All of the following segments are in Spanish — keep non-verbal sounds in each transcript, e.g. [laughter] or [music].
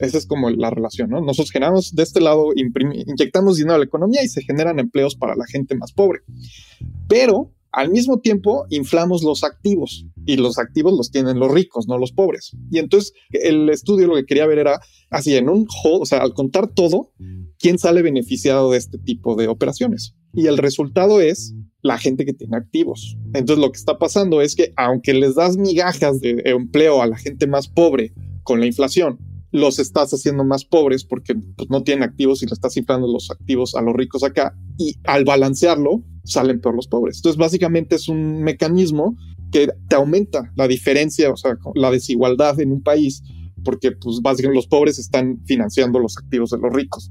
Esa es como la relación, ¿no? Nosotros generamos de este lado, inyectamos dinero a la economía y se generan empleos para la gente más pobre. Pero al mismo tiempo inflamos los activos y los activos los tienen los ricos, no los pobres. Y entonces el estudio lo que quería ver era así en un o sea, al contar todo, quién sale beneficiado de este tipo de operaciones. Y el resultado es la gente que tiene activos. Entonces lo que está pasando es que aunque les das migajas de empleo a la gente más pobre con la inflación, los estás haciendo más pobres porque pues, no tienen activos y le estás inflando los activos a los ricos acá y al balancearlo salen peor los pobres. Entonces básicamente es un mecanismo que te aumenta la diferencia, o sea, la desigualdad en un país porque pues básicamente los pobres están financiando los activos de los ricos.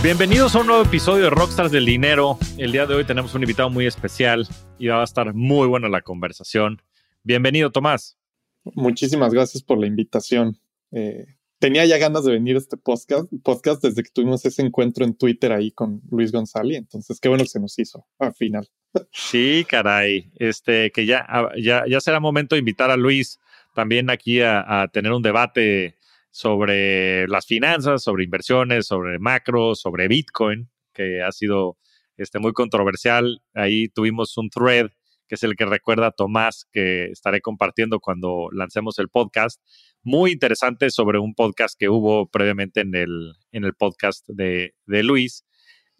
Bienvenidos a un nuevo episodio de Rockstars del Dinero. El día de hoy tenemos un invitado muy especial y va a estar muy buena la conversación. Bienvenido, Tomás. Muchísimas gracias por la invitación. Eh, tenía ya ganas de venir a este podcast, podcast desde que tuvimos ese encuentro en Twitter ahí con Luis González. Entonces, qué bueno que se nos hizo al final. Sí, caray. Este, que ya, ya, ya será momento de invitar a Luis también aquí a, a tener un debate sobre las finanzas, sobre inversiones, sobre macro, sobre Bitcoin, que ha sido este, muy controversial. Ahí tuvimos un thread que es el que recuerda a Tomás, que estaré compartiendo cuando lancemos el podcast. Muy interesante sobre un podcast que hubo previamente en el, en el podcast de, de Luis.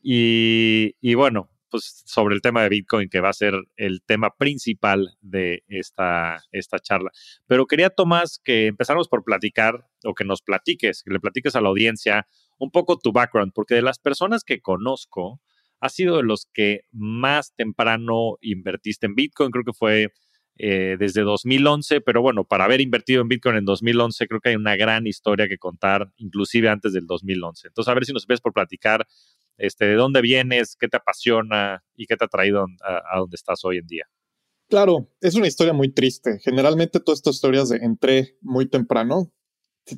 Y, y, bueno, pues sobre el tema de Bitcoin, que va a ser el tema principal de esta, esta charla. Pero quería, Tomás, que empezáramos por platicar, o que nos platiques, que le platiques a la audiencia un poco tu background, porque de las personas que conozco, has sido de los que más temprano invertiste en Bitcoin, creo que fue eh, desde 2011, pero bueno, para haber invertido en Bitcoin en 2011, creo que hay una gran historia que contar, inclusive antes del 2011. Entonces, a ver si nos ves por platicar este, de dónde vienes, qué te apasiona y qué te ha traído a, donde estás hoy en día. Claro, es una historia muy triste. Generalmente todas estas historias de entré muy temprano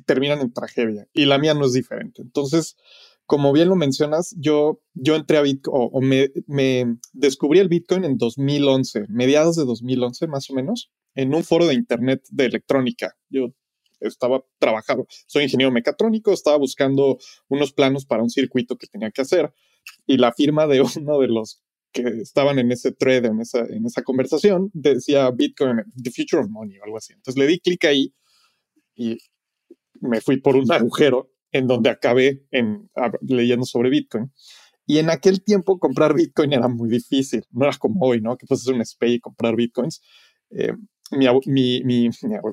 terminan en tragedia y la mía no es diferente. Entonces, como bien lo mencionas, yo, yo entré a Bitcoin o, me, me, descubrí el Bitcoin en 2011, mediados de 2011 más o menos, en un foro de Internet de electrónica. Yo estaba trabajando, soy ingeniero mecatrónico, estaba buscando unos planos para un circuito que tenía que hacer y la firma de [laughs] uno de los que estaban en ese thread, en esa, en esa conversación, decía Bitcoin, The Future of Money o algo así. Entonces le di clic ahí y me fui por un [laughs] agujero en donde acabé en, leyendo sobre Bitcoin. Y en aquel tiempo comprar Bitcoin era muy difícil, no era como hoy, ¿no? Que puedes hacer un SPAY y comprar Bitcoins. Eh, mi, mi,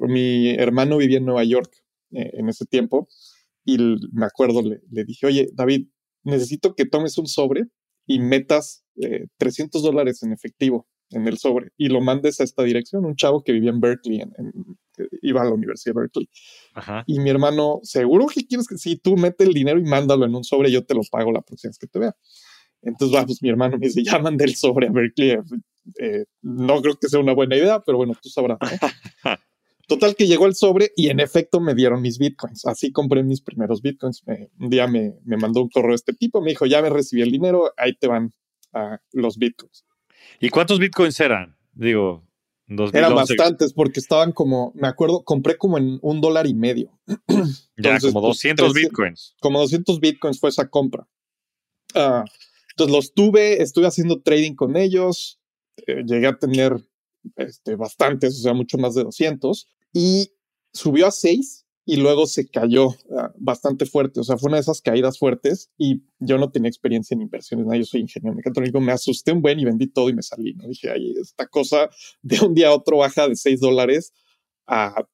mi, hermano vivía en Nueva York eh, en ese tiempo y me acuerdo, le, le, dije, oye, David, necesito que tomes un sobre y metas 300 eh, dólares en efectivo en el sobre y lo mandes a esta dirección. Un chavo que vivía en Berkeley, en, iba a la Universidad de Berkeley. Y mi hermano, seguro que quieres que si tú mete el dinero y mándalo en un sobre, yo te lo pago la próxima vez que te vea. Entonces, vamos, pues, mi hermano me dice, ya mandé el sobre a Berkeley. Eh, no creo que sea una buena idea, pero bueno, tú sabrás. [laughs] Total que llegó el sobre y en efecto me dieron mis bitcoins. Así compré mis primeros bitcoins. un día me, me, mandó un correo este tipo, me dijo, ya me recibí el dinero, ahí te van los bitcoins. ¿Y cuántos bitcoins eran? Digo, 2011. Eran bastantes porque estaban como, me acuerdo, compré como en un dólar y medio. [clears throat] ya, como 200 pues, bitcoins. Como 200 bitcoins fue esa compra. Ah, entonces los tuve, estuve haciendo trading con ellos, eh, llegué a tener este, bastantes, o sea, mucho más de 200, y subió a 6 y luego se cayó ah, bastante fuerte, o sea, fue una de esas caídas fuertes y yo no tenía experiencia en inversiones, ¿no? yo soy ingeniero mecatrónico, me asusté un buen y vendí todo y me salí, ¿no? Dije, ay, esta cosa de un día a otro baja de 6 dólares a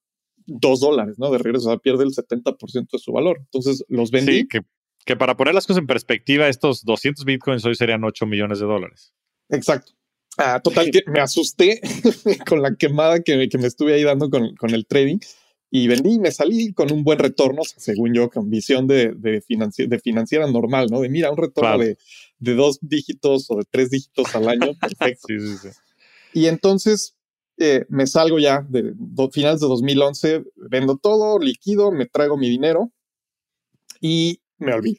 2 dólares, ¿no? De regreso, o sea, pierde el 70% de su valor. Entonces los vendí. Sí, que, que para poner las cosas en perspectiva, estos 200 bitcoins hoy serían 8 millones de dólares. Exacto. Ah, total, que me asusté [laughs] con la quemada que, que, me estuve ahí dando con, con, el trading y vendí y me salí con un buen retorno, según yo, con visión de, de, de financiera normal, ¿no? De mira, un retorno de, de, dos dígitos o de tres dígitos al año, [laughs] perfecto. sí, sí, sí. Y entonces eh, me salgo ya de finales de 2011, vendo todo, liquido, me traigo mi dinero y me olvido.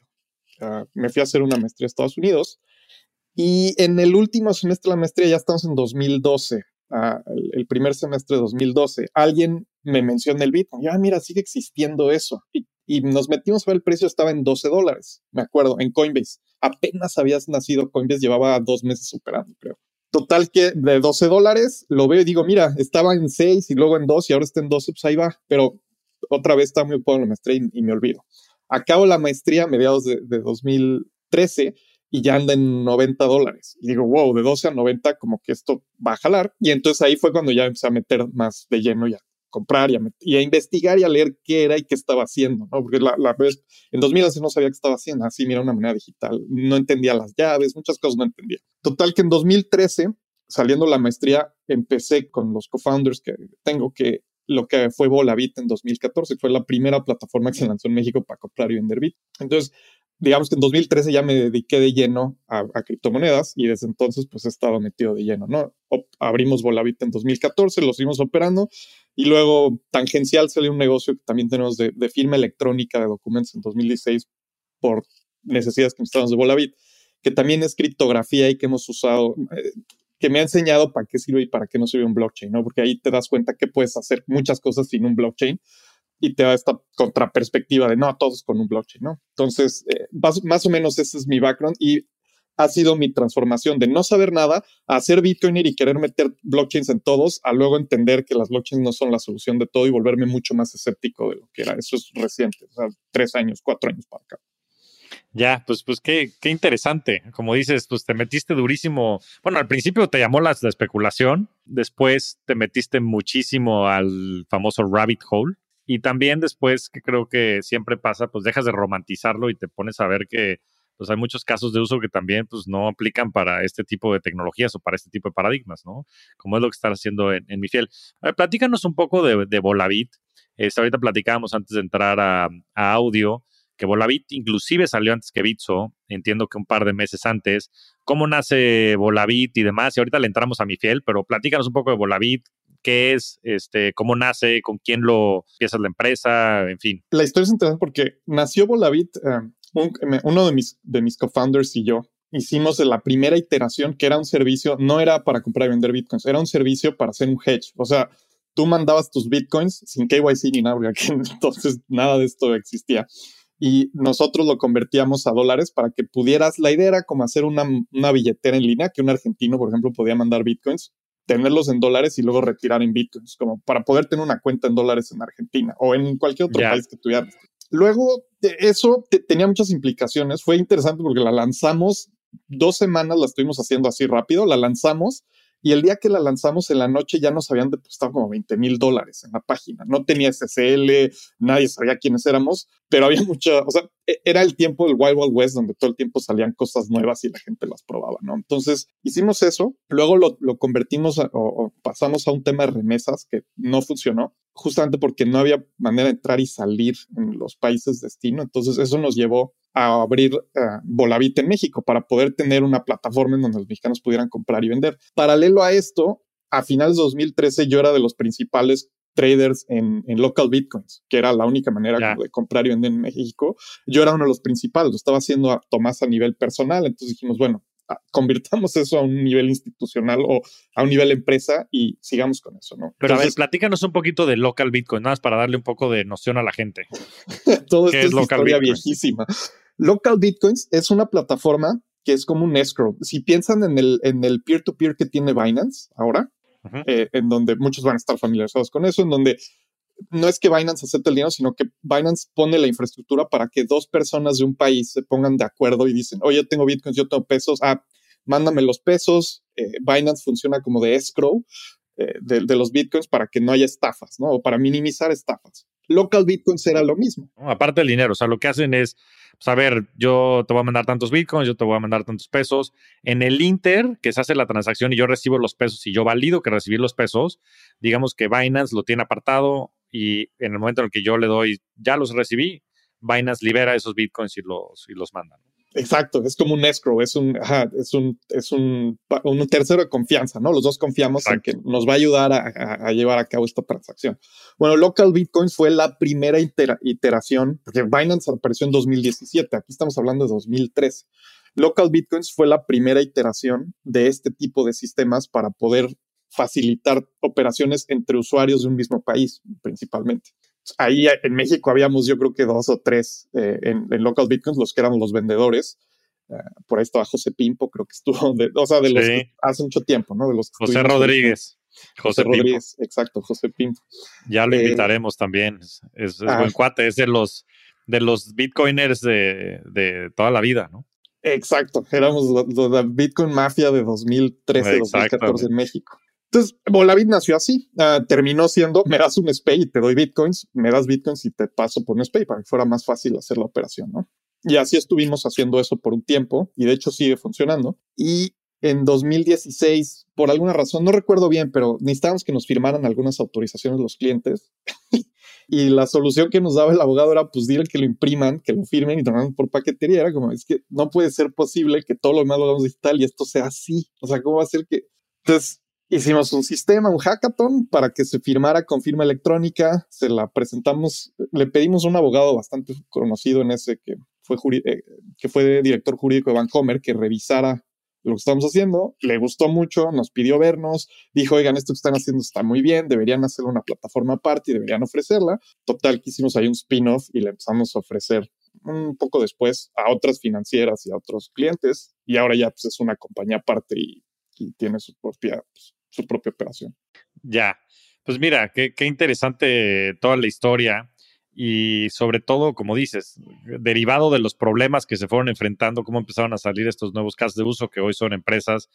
me fui a hacer una maestría a Estados Unidos y en el último semestre de la maestría, ya estamos en 2012, ah, el, primer semestre de 2012, alguien me menciona el Bitcoin. Ya, ah, mira, sigue existiendo eso. Y, nos metimos a ver el precio, estaba en 12 dólares, me acuerdo, en Coinbase. Apenas habías nacido Coinbase, llevaba dos meses superando, creo. Total que de 12 dólares lo veo y digo, mira, estaba en 6 y luego en 2 y ahora está en 12, pues ahí va. Pero otra vez está muy ocupado en la maestría y, me olvido. Acabo la maestría a mediados de, de 2013 y ya anda en 90 dólares. Y digo, wow, de 12 a 90, como que esto va a jalar. Y entonces ahí fue cuando ya empecé a meter más de lleno ya comprar y a, y a, investigar y a leer qué era y qué estaba haciendo, ¿no? Porque la, la en 2011 no sabía qué estaba haciendo, así mira una manera digital, no entendía las llaves, muchas cosas no entendía. Total que en 2013, saliendo la maestría, empecé con los co-founders que tengo, que lo que fue Volavit en 2014, fue la primera plataforma que se lanzó en México para comprar y vender Bit. Entonces, digamos que en 2013 ya me dediqué de lleno a, criptomonedas y desde entonces pues he estado metido de lleno, ¿no? abrimos Volavit en 2014, lo seguimos operando y luego tangencial salió un negocio que también tenemos de, firma electrónica de documentos en 2016 por necesidades que necesitamos de Volavit, que también es criptografía y que hemos usado, eh, que me ha enseñado para qué sirve y para qué no sirve un blockchain, ¿no? Porque ahí te das cuenta que puedes hacer muchas cosas sin un blockchain y te da esta contraperspectiva de no, todos con un blockchain, ¿no? Entonces, eh, más, o menos ese es mi background y ha sido mi transformación de no saber nada a ser Bitcoiner y querer meter blockchains en todos, a luego entender que las blockchains no son la solución de todo y volverme mucho más escéptico de lo que era. Eso es reciente, o tres años, cuatro años para acá. Ya, pues, pues qué, qué interesante. Como dices, pues te metiste durísimo. Bueno, al principio te llamó la, la especulación, después te metiste muchísimo al famoso rabbit hole y también después, que creo que siempre pasa, pues dejas de romantizarlo y te pones a ver que pues hay muchos casos de uso que también pues no aplican para este tipo de tecnologías o para este tipo de paradigmas, ¿no? Como es lo que estás haciendo en, en platícanos un poco de, de Volavit. Este, ahorita platicábamos antes de entrar a, a audio que Volavit inclusive salió antes que Bitso, entiendo que un par de meses antes. ¿Cómo nace Volavit y demás? Y ahorita le entramos a mi fiel, pero platícanos un poco de Volavit, qué es, este, cómo nace, con quién lo empieza la empresa, en fin. La historia es interesante porque nació Volavit, eh, uno de mis, de mis co-founders y yo hicimos la primera iteración que era un servicio, no era para comprar y vender bitcoins, era un servicio para hacer un hedge. O sea, tú mandabas tus bitcoins sin KYC ni nada, porque [laughs] entonces nada de esto existía. Y nosotros lo convertíamos a dólares para que pudieras, la idea era como hacer una, una billetera en línea, que un argentino, por ejemplo, podía mandar bitcoins tenerlos en dólares y luego retirar en bitcoins, como para poder tener una cuenta en dólares en Argentina o en cualquier otro país que tuvieras. Luego, eso tenía muchas implicaciones. Fue interesante porque la lanzamos dos semanas, la estuvimos haciendo así rápido, la lanzamos y el día que la lanzamos en la noche ya nos habían depositado como 20 mil dólares en la página. No tenía SSL, nadie sabía quiénes éramos, pero había [laughs] mucha, o sea, era el tiempo del Wild Wild West donde todo el tiempo salían cosas nuevas y la gente las probaba, ¿no? Entonces hicimos eso, luego lo, convertimos o, pasamos a un tema de remesas que no funcionó, justamente porque no había manera de entrar y salir en los países destino. Entonces eso nos llevó a abrir uh, en México para poder tener una plataforma en donde los mexicanos pudieran comprar y vender. Paralelo a esto, a finales de 2013 yo era de los principales traders en, en local bitcoins, que era la única manera de comprar y vender en México. Yo era uno de los principales, lo estaba haciendo a Tomás a nivel personal, entonces dijimos, bueno, convirtamos eso a un nivel institucional o a un nivel empresa y sigamos con eso, ¿no? Pero a ver, platícanos un poquito de local Bitcoin, nada más para darle un poco de noción a la gente. [laughs] Todo esto es, local historia viejísima. Local Bitcoins es una plataforma que es como un escrow. Si piensan en el, en el peer-to-peer que tiene Binance ahora, eh, en donde muchos van a estar familiarizados con eso, en donde no es que Binance acepte el dinero, sino que Binance pone la infraestructura para que dos personas de un país se pongan de acuerdo y dicen, oye, yo tengo bitcoins, yo tengo pesos, ah, mándame los pesos. Eh, Binance funciona como de escrow eh, de, de, los bitcoins para que no haya estafas, ¿no? O para minimizar estafas. Local bitcoins era lo mismo. aparte del dinero, o sea, lo que hacen es pues, a ver, yo te voy a mandar tantos bitcoins, yo te voy a mandar tantos pesos. En el Inter, que se hace la transacción y yo recibo los pesos y yo valido que recibir los pesos, digamos que Binance lo tiene apartado, y en el momento en el que yo le doy, ya los recibí, Binance libera esos bitcoins y los, y los manda. Exacto, es como un escrow, es un, es un, es un, un, tercero de confianza, ¿no? Los dos confiamos en que nos va a ayudar a, llevar a cabo esta transacción. Bueno, Local Bitcoins fue la primera iteración, porque Binance apareció en 2017, aquí estamos hablando de 2013. Local Bitcoins fue la primera iteración de este tipo de sistemas para poder facilitar operaciones entre usuarios de un mismo país, principalmente ahí en México habíamos yo creo que dos o tres eh, en, local bitcoins, los que eran los vendedores. Eh, por ahí estaba José Pimpo, creo que estuvo, de, o sea, de los hace mucho tiempo, ¿no? De los José Rodríguez. José, Rodríguez, exacto, José Pimpo. Ya lo eh, invitaremos también. Es, buen ah. cuate, es de los de los bitcoiners de, de toda la vida, ¿no? Exacto, éramos la, Bitcoin Mafia de 2013, 2014 en México. Entonces, Volavit nació así. Ah, terminó siendo, me das un SPAY y te doy bitcoins, me das bitcoins y te paso por un SPAY para que fuera más fácil hacer la operación, ¿no? Y así estuvimos haciendo eso por un tiempo y de hecho sigue funcionando. Y en 2016, por alguna razón, no recuerdo bien, pero necesitábamos que nos firmaran algunas autorizaciones los clientes. [laughs] y la solución que nos daba el abogado era, pues, dile que lo impriman, que lo firmen y lo por paquetería. Era como, es que no puede ser posible que todo lo demás lo hagamos digital y esto sea así. O sea, ¿cómo va a ser que...? Entonces, Hicimos un sistema, un hackathon para que se firmara con firma electrónica. Se la presentamos, le pedimos a un abogado bastante conocido en ese que fue, eh, que fue director jurídico de Vancomer que revisara lo que estamos haciendo. Le gustó mucho, nos pidió vernos, dijo, oigan, esto que están haciendo está muy bien, deberían hacer una plataforma aparte y deberían ofrecerla. Total, que hicimos ahí un spin-off y le empezamos a ofrecer un poco después a otras financieras y a otros clientes. Y ahora ya pues, es una compañía aparte y, tiene su propia, pues, su propia operación. Ya, pues mira, qué, interesante toda la historia y sobre todo, como dices, derivado de los problemas que se fueron enfrentando, cómo empezaron a salir estos nuevos casos de uso que hoy son empresas.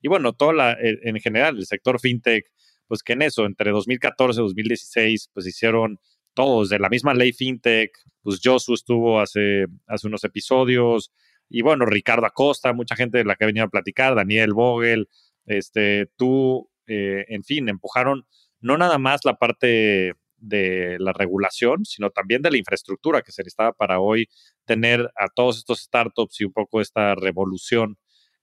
Y bueno, toda la, eh, en general, el sector fintech, pues que en eso, entre 2014 y 2016, pues hicieron todos de la misma ley fintech, pues Josu estuvo hace, hace unos episodios, y bueno, Ricardo Acosta, mucha gente de la que venía a platicar, Daniel Vogel, este, tú, eh, en fin, empujaron no nada más la parte de la regulación, sino también de la infraestructura que se necesitaba para hoy tener a todos estos startups y un poco esta revolución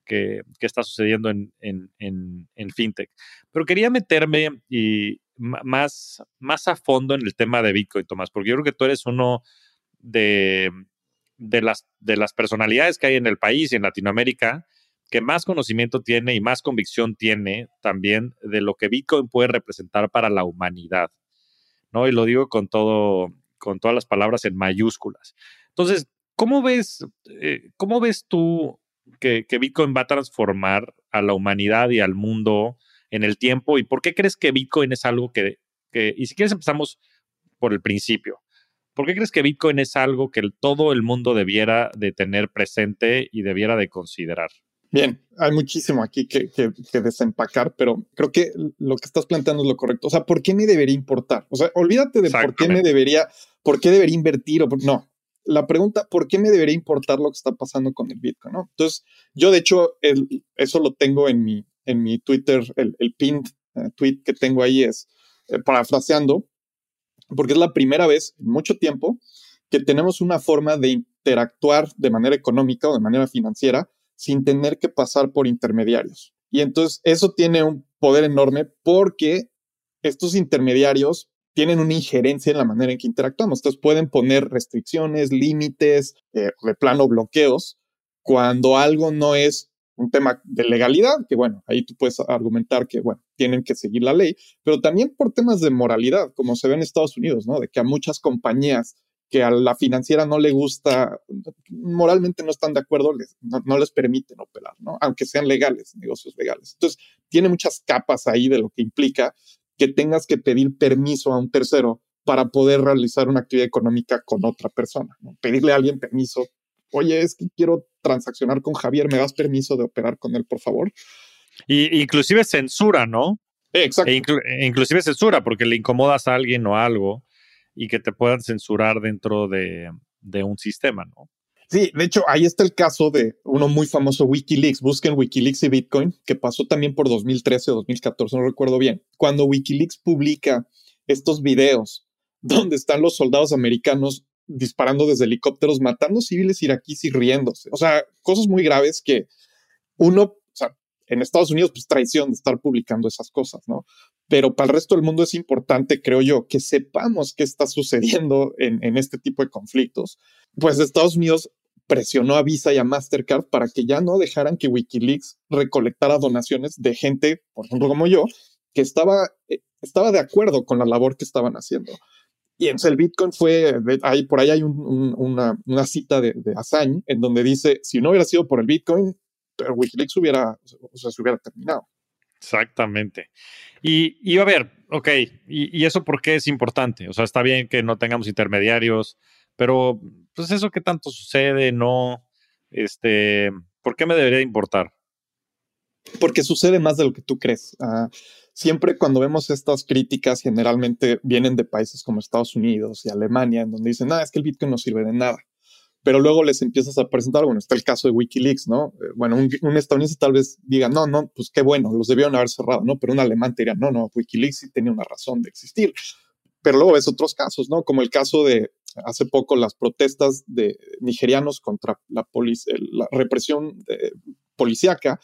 que, está sucediendo en, en, fintech. Pero quería meterme y más, más a fondo en el tema de Bitcoin, Tomás, porque yo creo que tú eres uno de, de, las, de las personalidades que hay en el país y en Latinoamérica que más conocimiento tiene y más convicción tiene también de lo que Bitcoin puede representar para la humanidad. ¿no? Y lo digo con todo, con todas las palabras en mayúsculas. Entonces, ¿cómo ves, eh, cómo ves tú que, Bitcoin va a transformar a la humanidad y al mundo en el tiempo? ¿Y por qué crees que Bitcoin es algo que, y si quieres empezamos por el principio, ¿por qué crees que Bitcoin es algo que todo el mundo debiera de tener presente y debiera de considerar? Bien, hay muchísimo aquí que, desempacar, pero creo que lo que estás planteando es lo correcto. O sea, ¿por qué me debería importar? O sea, olvídate de por qué me debería, por qué debería invertir o no. La pregunta, ¿por qué me debería importar lo que está pasando con el Bitcoin? ¿no? Entonces, yo de hecho, eso lo tengo en mi, en mi Twitter, el, el pinned eh, tweet que tengo ahí es, eh, parafraseando, porque es la primera vez en mucho tiempo que tenemos una forma de interactuar de manera económica o de manera financiera sin tener que pasar por intermediarios. Y entonces eso tiene un poder enorme porque estos intermediarios tienen una injerencia en la manera en que interactuamos. Entonces pueden poner restricciones, límites, eh, de plano bloqueos, cuando algo no es un tema de legalidad, que bueno, ahí tú puedes argumentar que, bueno, tienen que seguir la ley, pero también por temas de moralidad, como se ve en Estados Unidos, ¿no? De que a muchas compañías que a la financiera no le gusta, moralmente no están de acuerdo, no, les permiten operar, ¿no? Aunque sean legales, negocios legales. Entonces, tiene muchas capas ahí de lo que implica que tengas que pedir permiso a un tercero para poder realizar una actividad económica con otra persona, ¿no? Pedirle a alguien permiso, oye, es que quiero transaccionar con Javier, ¿me das permiso de operar con él, por favor? Y inclusive censura, ¿no? Exacto. E e inclusive censura, porque le incomodas a alguien o algo y que te puedan censurar dentro de, un sistema, ¿no? Sí, de hecho, ahí está el caso de uno muy famoso, Wikileaks. Busquen Wikileaks y Bitcoin, que pasó también por 2013 o 2014, no recuerdo bien. Cuando Wikileaks publica estos videos [laughs] donde están los soldados americanos disparando desde helicópteros, matando civiles iraquíes y riéndose. O sea, cosas muy graves que uno, en Estados Unidos, pues traición de estar publicando esas cosas, ¿no? Pero para el resto del mundo es importante, creo yo, que sepamos qué está sucediendo en, en este tipo de conflictos. Pues Estados Unidos presionó a Visa y a Mastercard para que ya no dejaran que Wikileaks recolectara donaciones de gente, por ejemplo, como yo, que estaba, eh, estaba de acuerdo con la labor que estaban haciendo. Y entonces el Bitcoin fue, ahí, por ahí hay una, una, cita de, de Assange en donde dice, si no hubiera sido por el Bitcoin, Wikileaks hubiera, o sea, se hubiera terminado. Exactamente. Y, y a ver, ok, y, y, eso por qué es importante? O sea, está bien que no tengamos intermediarios, pero pues eso que tanto sucede, no, este, ¿por qué me debería importar? Porque sucede más de lo que tú crees. Uh, siempre cuando vemos estas críticas, generalmente vienen de países como Estados Unidos y Alemania, en donde dicen, nada, es que el Bitcoin no sirve de nada. Pero luego les empiezas a presentar, bueno, está el caso de Wikileaks, ¿no? Eh, bueno, un, un estadounidense tal vez diga, no, no, pues qué bueno, los debieron haber cerrado, ¿no? Pero un alemán diría, no, no, Wikileaks sí tenía una razón de existir. Pero luego ves otros casos, ¿no? Como el caso de hace poco las protestas de nigerianos contra la, la represión eh, policíaca.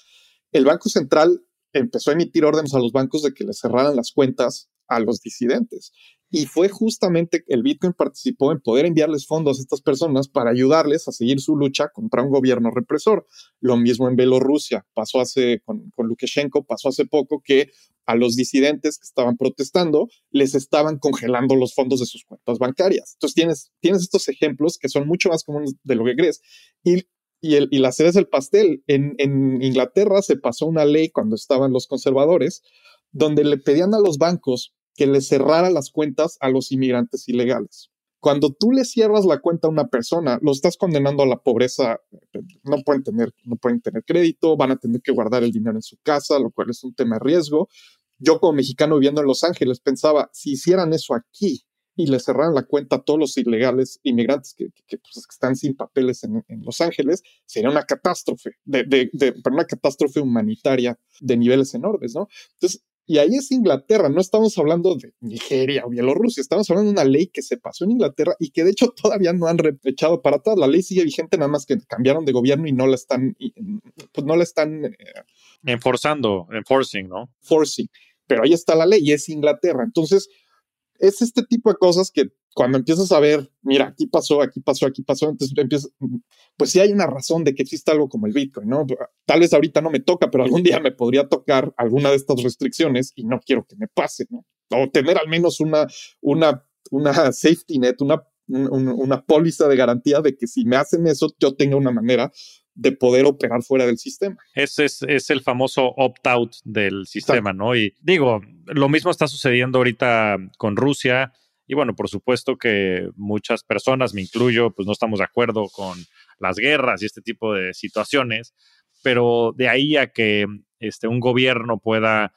El Banco Central empezó a emitir órdenes a los bancos de que les cerraran las cuentas a los disidentes. Y fue justamente el Bitcoin participó en poder enviarles fondos a estas personas para ayudarles a seguir su lucha contra un gobierno represor. Lo mismo en Bielorrusia, pasó hace con, con Lukashenko, pasó hace poco que a los disidentes que estaban protestando les estaban congelando los fondos de sus cuentas bancarias. Entonces tienes, tienes estos ejemplos que son mucho más comunes de lo que crees. Y y, el, y la cereza del pastel. En, en Inglaterra se pasó una ley cuando estaban los conservadores, donde le pedían a los bancos que le cerraran las cuentas a los inmigrantes ilegales. Cuando tú le cierras la cuenta a una persona, lo estás condenando a la pobreza. No pueden tener, no pueden tener crédito, van a tener que guardar el dinero en su casa, lo cual es un tema de riesgo. Yo como mexicano viviendo en Los Ángeles pensaba, si hicieran eso aquí, y le cerraran la cuenta a todos los ilegales inmigrantes que, pues, están sin papeles en, Los Ángeles, sería una catástrofe, de, una catástrofe humanitaria de niveles enormes, ¿no? Entonces, y ahí es Inglaterra, no estamos hablando de Nigeria o Bielorrusia, estamos hablando de una ley que se pasó en Inglaterra y que de hecho todavía no han echado para atrás. La ley sigue vigente, nada más que cambiaron de gobierno y no la están, pues no la están eh, enforzando, enforcing, ¿no? Forcing. Pero ahí está la ley y es Inglaterra. Entonces, es este tipo de cosas que cuando empiezas a ver, mira, aquí pasó, aquí pasó, aquí pasó, entonces empiezas, pues sí hay una razón de que exista algo como el Bitcoin, ¿no? Tal vez ahorita no me toca, pero algún día me podría tocar alguna de estas restricciones y no quiero que me pase, ¿no? O tener al menos una, una, una safety net, una, una, una póliza de garantía de que si me hacen eso, yo tenga una manera de poder operar fuera del sistema. Ese es, es el famoso opt-out del sistema, ¿no? Y digo, lo mismo está sucediendo ahorita con Rusia. Y bueno, por supuesto que muchas personas, me incluyo, pues no estamos de acuerdo con las guerras y este tipo de situaciones, pero de ahí a que este, un gobierno pueda,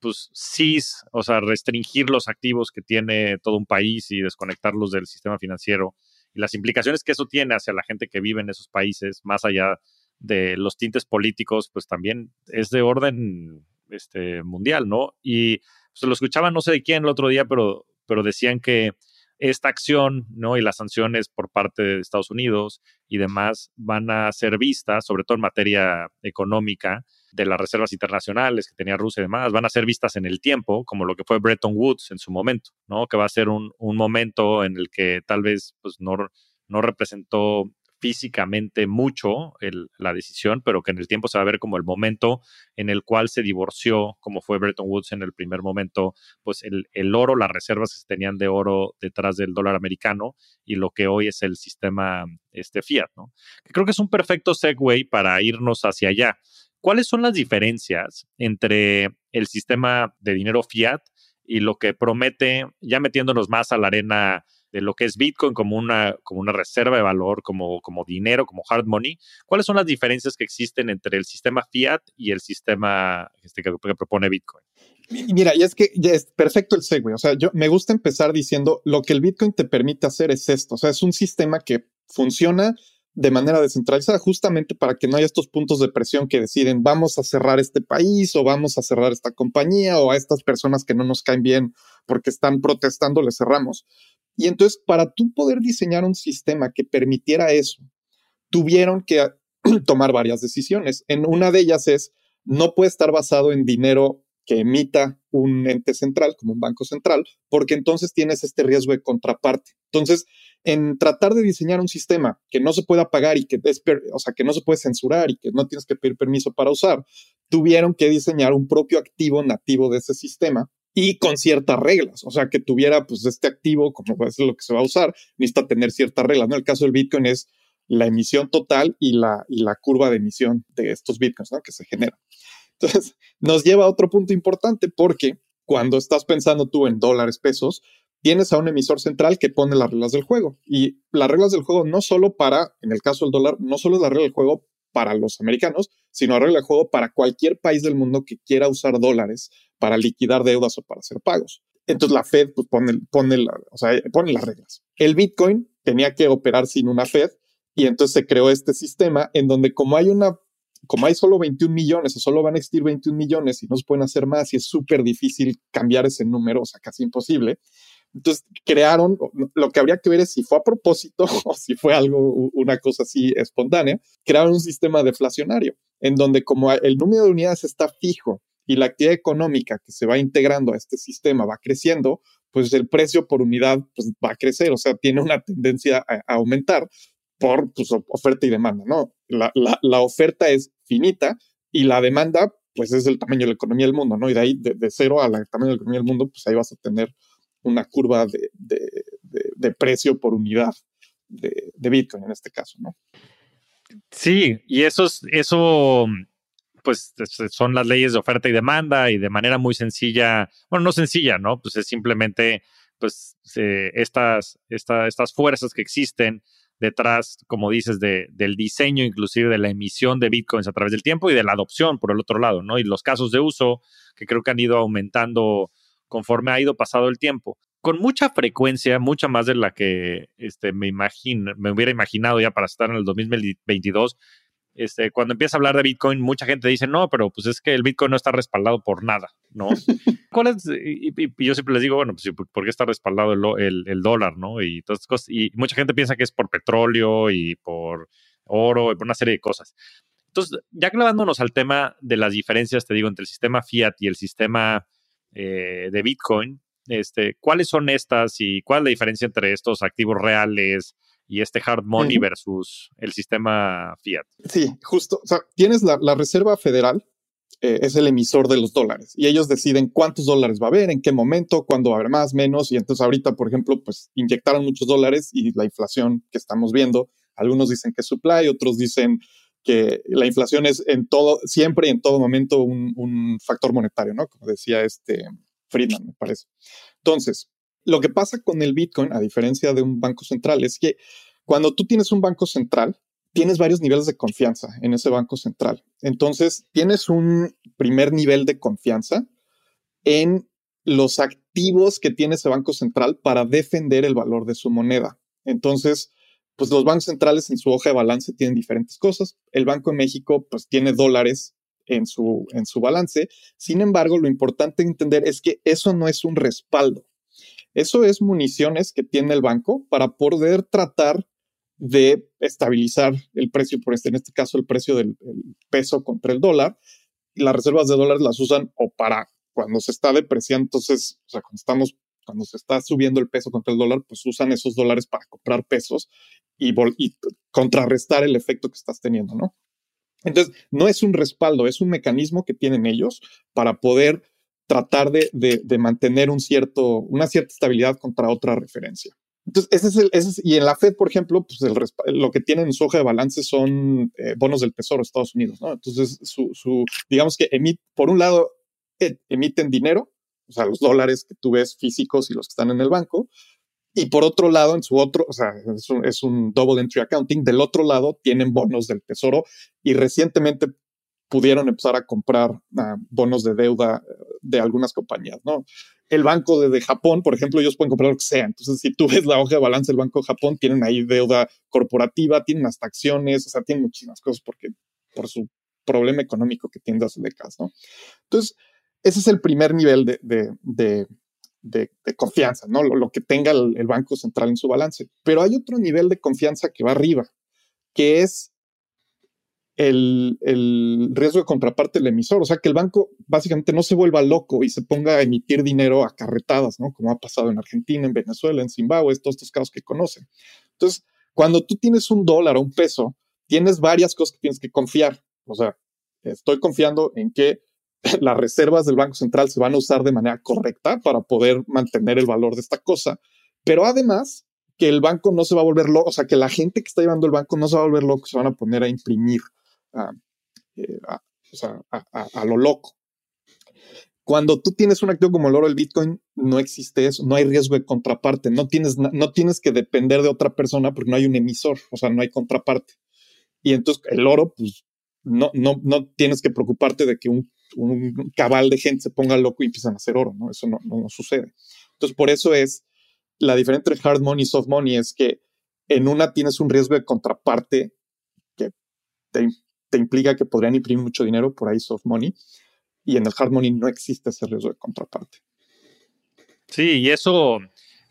pues sí, o sea, restringir los activos que tiene todo un país y desconectarlos del sistema financiero, y las implicaciones que eso tiene hacia la gente que vive en esos países, más allá de los tintes políticos, pues también es de orden este, mundial, ¿no? Y se lo escuchaba no sé de quién el otro día, pero, pero decían que esta acción, ¿no? Y las sanciones por parte de Estados Unidos y demás van a ser vistas, sobre todo en materia económica, de las reservas internacionales que tenía Rusia y demás, van a ser vistas en el tiempo, como lo que fue Bretton Woods en su momento, ¿no? Que va a ser un, un momento en el que tal vez pues, no, no representó físicamente mucho el, la decisión, pero que en el tiempo se va a ver como el momento en el cual se divorció, como fue Bretton Woods en el primer momento, pues el, oro, las reservas que se tenían de oro detrás del dólar americano y lo que hoy es el sistema este, fiat, ¿no? creo que es un perfecto segue para irnos hacia allá. ¿Cuáles son las diferencias entre el sistema de dinero fiat y lo que promete, ya metiéndonos más a la arena de lo que es Bitcoin como una, como una reserva de valor, como, como dinero, como hard money? ¿Cuáles son las diferencias que existen entre el sistema fiat y el sistema este, que, propone Bitcoin? Mira, y es que ya es perfecto el segue. O sea, yo me gusta empezar diciendo lo que el Bitcoin te permite hacer es esto. O sea, es un sistema que funciona de manera descentralizada, justamente para que no haya estos puntos de presión que deciden vamos a cerrar este país o vamos a cerrar esta compañía o a estas personas que no nos caen bien porque están protestando, les cerramos. Y entonces, para tú poder diseñar un sistema que permitiera eso, tuvieron que [clears throat] tomar varias decisiones. En una de ellas es, no puede estar basado en dinero que emita un ente central, como un banco central, porque entonces tienes este riesgo de contraparte. Entonces, en tratar de diseñar un sistema que no se pueda pagar y que, o sea, que no se puede censurar y que no tienes que pedir permiso para usar, tuvieron que diseñar un propio activo nativo de ese sistema y con ciertas reglas, o sea, que tuviera pues este activo, como es lo que se va a usar, necesita tener ciertas reglas, ¿no? El caso del Bitcoin es la emisión total y la, y la curva de emisión de estos Bitcoins, ¿no? Que se generan. Entonces, nos lleva a otro punto importante porque cuando estás pensando tú en dólares, pesos, tienes a un emisor central que pone las reglas del juego. Y las reglas del juego no solo para, en el caso del dólar, no solo es la regla del juego para los americanos, sino la regla del juego para cualquier país del mundo que quiera usar dólares para liquidar deudas o para hacer pagos. Entonces la Fed pues, pone, pone, o sea, pone las reglas. El Bitcoin tenía que operar sin una Fed y entonces se creó este sistema en donde como hay una como hay solo 21 millones o solo van a existir 21 millones y no se pueden hacer más y es súper difícil cambiar ese número, o sea, casi imposible. Entonces crearon, lo que habría que ver es si fue a propósito [laughs] o si fue algo, una cosa así espontánea, crearon un sistema deflacionario en donde como el número de unidades está fijo y la actividad económica que se va integrando a este sistema va creciendo, pues el precio por unidad pues, va a crecer, o sea, tiene una tendencia a, aumentar por pues, oferta y demanda, ¿no? La, la, oferta es finita y la demanda, pues es el tamaño de la economía del mundo, ¿no? Y de ahí, de, cero a la tamaño de la economía del mundo, pues ahí vas a tener una curva de, de, de precio por unidad de, Bitcoin en este caso, ¿no? Sí, y eso, es, eso pues son las leyes de oferta y demanda y de manera muy sencilla, bueno, no sencilla, ¿no? Pues es simplemente, pues, estas, estas fuerzas que existen detrás, como dices, de, del diseño, inclusive de la emisión de bitcoins a través del tiempo y de la adopción por el otro lado, ¿no? Y los casos de uso que creo que han ido aumentando conforme ha ido pasado el tiempo. Con mucha frecuencia, mucha más de la que este, me, imagino, me hubiera imaginado ya para estar en el 2022, este, cuando empieza a hablar de Bitcoin, mucha gente dice, no, pero pues es que el Bitcoin no está respaldado por nada, ¿no? [laughs] ¿Cuál es? Y, yo siempre les digo, bueno, pues ¿por qué está respaldado el, el, dólar, no? Y todas cosas. Y mucha gente piensa que es por petróleo y por oro y por una serie de cosas. Entonces, ya clavándonos al tema de las diferencias, te digo, entre el sistema fiat y el sistema eh, de Bitcoin, este, ¿cuáles son estas y cuál es la diferencia entre estos activos reales? y este hard money versus el sistema fiat. Sí, justo. O sea, tienes la, Reserva Federal, eh, es el emisor de los dólares y ellos deciden cuántos dólares va a haber, en qué momento, cuándo va a haber más, menos. Y entonces ahorita, por ejemplo, pues inyectaron muchos dólares y la inflación que estamos viendo, algunos dicen que es supply, otros dicen que la inflación es en todo, siempre y en todo momento un, factor monetario, ¿no? Como decía este Friedman, me parece. Entonces, lo que pasa con el Bitcoin, a diferencia de un banco central, es que cuando tú tienes un banco central, tienes varios niveles de confianza en ese banco central. Entonces, tienes un primer nivel de confianza en los activos que tiene ese banco central para defender el valor de su moneda. Entonces, pues los bancos centrales en su hoja de balance tienen diferentes cosas. El Banco de México, pues tiene dólares en su, en su balance. Sin embargo, lo importante entender es que eso no es un respaldo. Eso es municiones que tiene el banco para poder tratar de estabilizar el precio, por este, en este caso el precio del peso contra el dólar. Las reservas de dólares las usan o para cuando se está depreciando, entonces, o sea, cuando estamos, cuando se está subiendo el peso contra el dólar, pues usan esos dólares para comprar pesos y, y contrarrestar el efecto que estás teniendo, ¿no? Entonces, no es un respaldo, es un mecanismo que tienen ellos para poder tratar de, de, mantener un cierto, una cierta estabilidad contra otra referencia. Entonces, ese es el, ese y en la Fed, por ejemplo, pues el, lo que tienen en su hoja de balance son eh, bonos del Tesoro de Estados Unidos, ¿no? Entonces, su, su digamos que emit, por un lado, eh, emiten dinero, o sea, los dólares que tú ves físicos y los que están en el banco, y por otro lado, en su otro, o sea, es un, es un double entry accounting, del otro lado tienen bonos del Tesoro y recientemente pudieron empezar a comprar ah, bonos de deuda eh, de algunas compañías, ¿no? El banco de, Japón, por ejemplo, ellos pueden comprar lo que sea. Entonces, si tú ves la hoja de balance del Banco de Japón, tienen ahí deuda corporativa, tienen hasta acciones, o sea, tienen muchísimas cosas porque por su problema económico que tiene hace décadas, ¿no? Entonces, ese es el primer nivel de, de, confianza, ¿no? Lo, que tenga el, el, Banco Central en su balance. Pero hay otro nivel de confianza que va arriba, que es el, el, riesgo de contraparte del emisor. O sea, que el banco básicamente no se vuelva loco y se ponga a emitir dinero a carretadas, ¿no? Como ha pasado en Argentina, en Venezuela, en Zimbabue, todos estos casos que conocen. Entonces, cuando tú tienes un dólar o un peso, tienes varias cosas que tienes que confiar. O sea, estoy confiando en que [laughs] las reservas del Banco Central se van a usar de manera correcta para poder mantener el valor de esta cosa. Pero además, que el banco no se va a volver loco, o sea, que la gente que está llevando el banco no se va a volver loco, se van a poner a imprimir eh, a, lo loco. Cuando tú tienes un activo como el oro, el Bitcoin, no existe eso, no hay riesgo de contraparte, no tienes, no tienes que depender de otra persona porque no hay un emisor, o sea, no hay contraparte. Y entonces el oro, pues, no, no, no tienes que preocuparte de que un, cabal de gente se ponga loco y empiezan a hacer oro, ¿no? Eso no, no, sucede. Entonces, por eso es la diferencia entre hard money y soft money, es que en una tienes un riesgo de contraparte que te implica que podrían imprimir mucho dinero, por ahí soft money, y en el hard money no existe ese riesgo de contraparte. Sí, y eso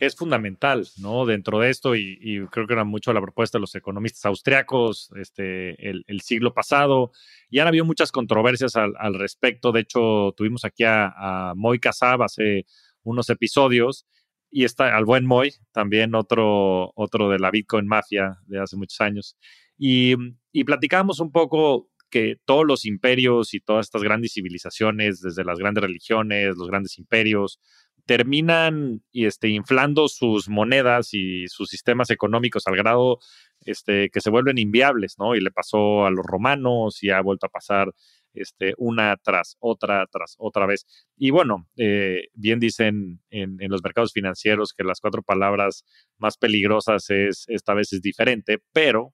es fundamental, ¿no? Dentro de esto, y, creo que era mucho la propuesta de los economistas austriacos este, el, siglo pasado, y han habido muchas controversias al, respecto. De hecho, tuvimos aquí a, a Moy Casab hace unos episodios, y está al buen Moy, también otro, otro de la Bitcoin Mafia de hace muchos años. Y, y platicábamos un poco que todos los imperios y todas estas grandes civilizaciones, desde las grandes religiones, los grandes imperios, terminan este, inflando sus monedas y sus sistemas económicos al grado este, que se vuelven inviables, ¿no? Y le pasó a los romanos y ha vuelto a pasar este, una tras otra, tras otra vez. Y bueno, eh, bien dicen en, en, los mercados financieros que las cuatro palabras más peligrosas es, esta vez es diferente, pero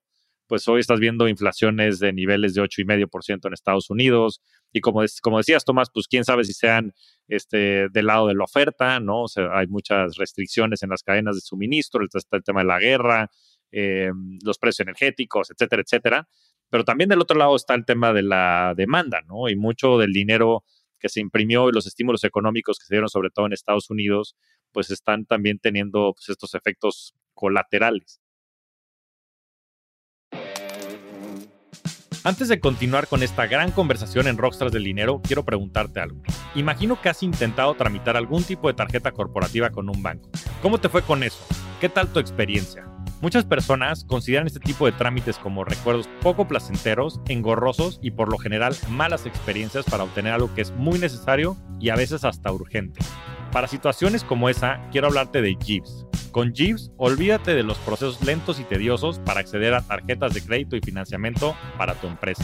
pues hoy estás viendo inflaciones de niveles de 8,5% en Estados Unidos. Y como, como decías, Tomás, pues quién sabe si sean este, del lado de la oferta, ¿no? O sea, hay muchas restricciones en las cadenas de suministro, está el tema de la guerra, eh, los precios energéticos, etcétera, etcétera. Pero también del otro lado está el tema de la demanda, ¿no? Y mucho del dinero que se imprimió y los estímulos económicos que se dieron, sobre todo en Estados Unidos, pues están también teniendo pues, estos efectos colaterales. Antes de continuar con esta gran conversación en Rockstars del Dinero, quiero preguntarte algo. Imagino que has intentado tramitar algún tipo de tarjeta corporativa con un banco. ¿Cómo te fue con eso? ¿Qué tal tu experiencia? Muchas personas consideran este tipo de trámites como recuerdos poco placenteros, engorrosos y por lo general malas experiencias para obtener algo que es muy necesario y a veces hasta urgente. Para situaciones como esa, quiero hablarte de Jeeves. Con Jeeves, olvídate de los procesos lentos y tediosos para acceder a tarjetas de crédito y financiamiento para tu empresa.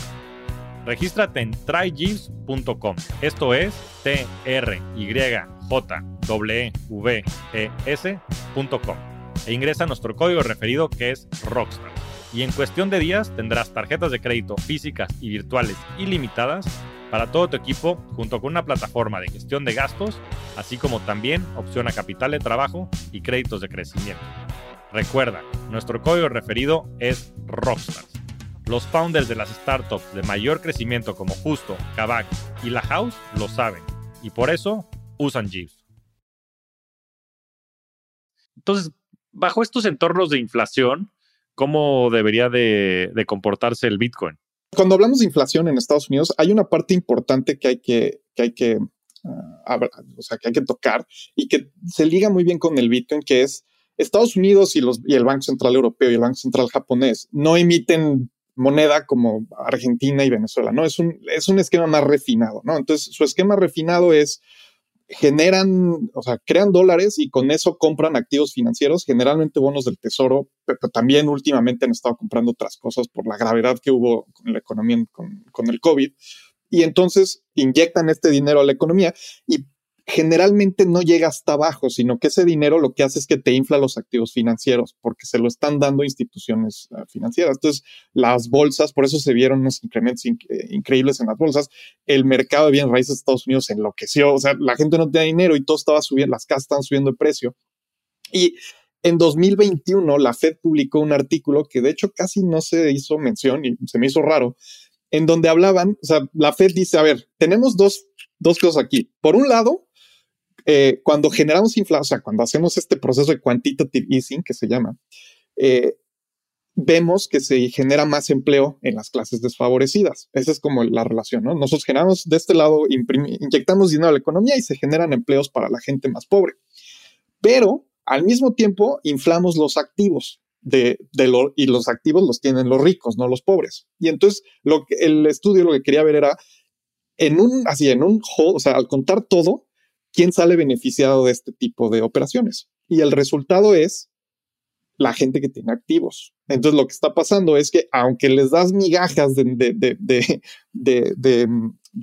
Regístrate en tryjeeves.com. Esto es T R Y J W V E S.com. E ingresa nuestro código referido que es Rockstar. Y en cuestión de días tendrás tarjetas de crédito físicas y virtuales ilimitadas para todo tu equipo junto con una plataforma de gestión de gastos, así como también opción a capital de trabajo y créditos de crecimiento. Recuerda, nuestro código referido es Rockstars. Los founders de las startups de mayor crecimiento como Justo, Kavak y La House lo saben y por eso usan Jeeves. Entonces, bajo estos entornos de inflación, ¿cómo debería de comportarse el Bitcoin? Cuando hablamos de inflación en Estados Unidos, hay una parte importante que hay que, que hay que, ah, o sea, que hay que tocar y que se liga muy bien con el Bitcoin, que es Estados Unidos y, los, y el Banco Central Europeo y el Banco Central Japonés no emiten moneda como Argentina y Venezuela, ¿no? Es un, es un esquema más refinado, ¿no? Entonces, su esquema refinado es generan, o sea, crean dólares y con eso compran activos financieros, generalmente bonos del tesoro, pero también últimamente han estado comprando otras cosas por la gravedad que hubo con la economía con, con el COVID. Y entonces inyectan este dinero a la economía y generalmente no llega hasta abajo, sino que ese dinero lo que hace es que te infla los activos financieros, porque se lo están dando instituciones uh, financieras. Entonces, las bolsas, por eso se vieron unos incrementos eh, increíbles en las bolsas. El mercado de bienes raíces de Estados Unidos enloqueció, o sea, la gente no tenía dinero y todo estaba subiendo, las casas estaban subiendo de precio. Y en 2021, la Fed publicó un artículo que de hecho casi no se hizo mención y se me hizo raro, en donde hablaban, o sea, la Fed dice, a ver, tenemos dos, dos cosas aquí. Por un lado, eh, cuando generamos inflación, o sea, cuando hacemos este proceso de quantitative easing, que se llama, eh, vemos que se genera más empleo en las clases desfavorecidas. Esa es como la relación, ¿no? Nosotros generamos de este lado, inyectamos dinero a la economía y se generan empleos para la gente más pobre. Pero al mismo tiempo inflamos los activos y los activos los tienen los ricos, no los pobres. Y entonces lo que, el estudio lo que quería ver era en un, así, en un o sea, al contar todo, quién sale beneficiado de este tipo de operaciones. Y el resultado es la gente que tiene activos. Entonces lo que está pasando es que aunque les das migajas de,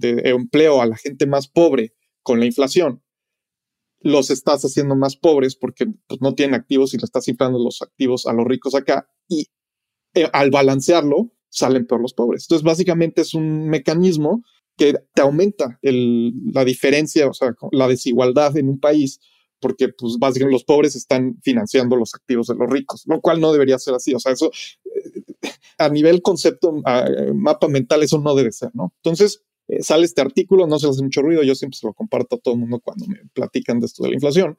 empleo a la gente más pobre con la inflación, los estás haciendo más pobres porque pues, no tienen activos y le estás inflando los activos a los ricos acá y eh, al balancearlo salen peor los pobres. Entonces básicamente es un mecanismo que te aumenta la diferencia, o sea, la desigualdad en un país porque pues básicamente los pobres están financiando los activos de los ricos, lo cual no debería ser así. O sea, eso eh, a nivel concepto, mapa mental, eso no debe ser, ¿no? Entonces, eh, sale este artículo, no se hace mucho ruido, yo siempre se lo comparto a todo el mundo cuando me platican de esto de la inflación.